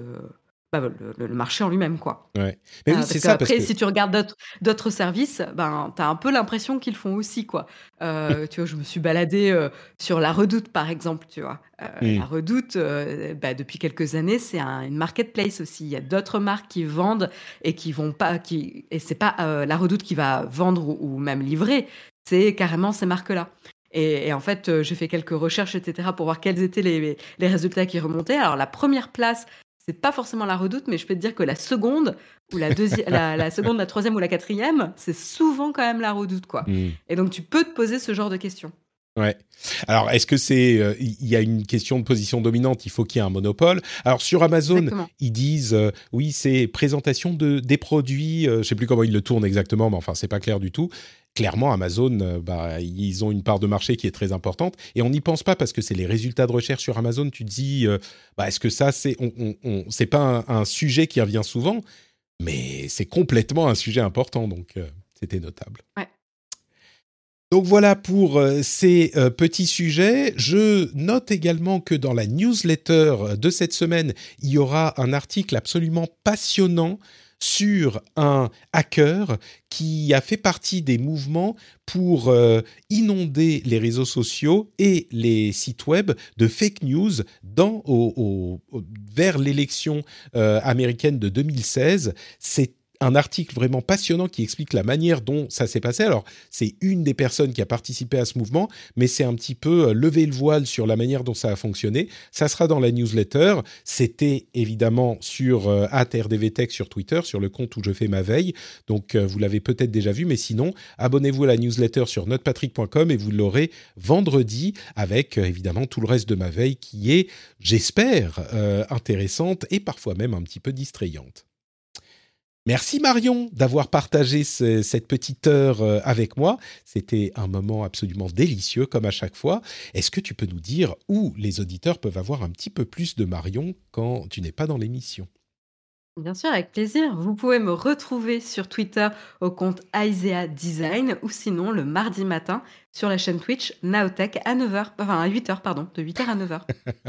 bah, le, marché en lui-même, quoi. Ouais. Mais oui, euh, c'est ça. Après, si tu regardes d'autres services, ben, tu as un peu l'impression qu'ils font aussi, quoi. Euh, tu vois, je me suis baladée euh, sur La Redoute, par exemple, tu vois. La Redoute, bah, depuis quelques années, c'est une marketplace aussi. Il y a d'autres marques qui vendent et qui vont pas, qui, et c'est pas La Redoute qui va vendre ou, même livrer, c'est carrément ces marques-là. Et, en fait, j'ai fait quelques recherches, etc., pour voir quels étaient les, les, résultats qui remontaient. Alors, la première place, c'est pas forcément la redoute, mais je peux te dire que la seconde, ou la, deuxième, la, seconde, la troisième ou la quatrième, c'est souvent quand même la redoute, quoi. Hmm. Et donc, tu peux te poser ce genre de questions. Ouais. Alors, est-ce que c'est euh, il y a une question de position dominante Il faut qu'il y ait un monopole. Alors sur Amazon, ils disent euh, oui, c'est présentation de des produits. Je euh, je sais plus comment ils le tournent exactement, mais enfin c'est pas clair du tout clairement, Amazon, euh, bah, ils ont une part de marché qui est très importante. Et on n'y pense pas parce que c'est les résultats de recherche sur Amazon. Tu te dis, euh, bah, est-ce que ça, c'est, on, c'est pas un, sujet qui revient souvent, mais c'est complètement un sujet important. Donc, euh, c'était notable. Donc voilà pour ces petits sujets. Je note également que dans la newsletter de cette semaine, il y aura un article absolument passionnant sur un hacker qui a fait partie des mouvements pour euh, inonder les réseaux sociaux et les sites web de fake news dans, vers l'élection euh, américaine de 2016. C'est un article vraiment passionnant qui explique la manière dont ça s'est passé. Alors, c'est une des personnes qui a participé à ce mouvement, mais c'est un petit peu euh, lever le voile sur la manière dont ça a fonctionné. Ça sera dans la newsletter. C'était évidemment sur euh, @rdvtech sur Twitter, sur le compte où je fais ma veille. Donc, euh, vous l'avez peut-être déjà vu, mais sinon, abonnez-vous à la newsletter sur notrepatrick.com et vous l'aurez vendredi avec évidemment tout le reste de ma veille qui est, j'espère, intéressante et parfois même un petit peu distrayante. Merci Marion d'avoir partagé cette petite heure euh, avec moi. C'était un moment absolument délicieux comme à chaque fois. Est-ce que tu peux nous dire où les auditeurs peuvent avoir un petit peu plus de Marion quand tu n'es pas dans l'émission? Bien sûr, avec plaisir. Vous pouvez me retrouver sur Twitter au compte Aisea Design ou sinon le mardi matin sur la chaîne Twitch Naotech à 9h, enfin à 8h, pardon, de 8h à 9h.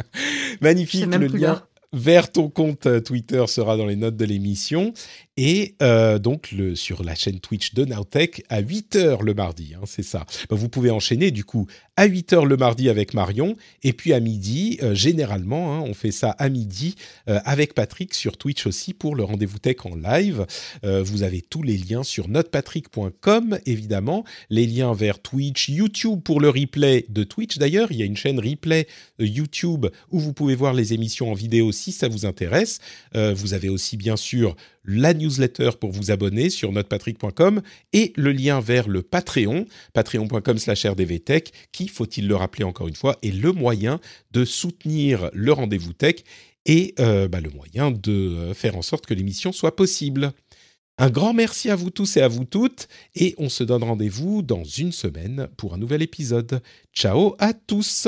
Magnifique, le lien vers ton compte euh, Twitter sera dans les notes de l'émission et euh, donc sur la chaîne Twitch de Nowtech à 8h le mardi, hein, c'est ça. Ben, vous pouvez enchaîner du coup à 8h le mardi avec Marion et puis à midi, euh, généralement, hein, on fait ça à midi avec Patrick sur Twitch aussi pour le rendez-vous tech en live. Vous avez tous les liens sur notrepatrick.com évidemment, les liens vers Twitch, YouTube pour le replay de Twitch d'ailleurs, il y a une chaîne replay YouTube où vous pouvez voir les émissions en vidéo si ça vous intéresse. vous avez aussi bien sûr la newsletter pour vous abonner sur notrepatrick.com et le lien vers le Patreon, patreon.com slash rdvtech, qui, faut-il le rappeler encore une fois, est le moyen de soutenir le rendez-vous tech et euh, bah, le moyen de euh, faire en sorte que l'émission soit possible. Un grand merci à vous tous et à vous toutes, et on se donne rendez-vous dans une semaine pour un nouvel épisode. Ciao à tous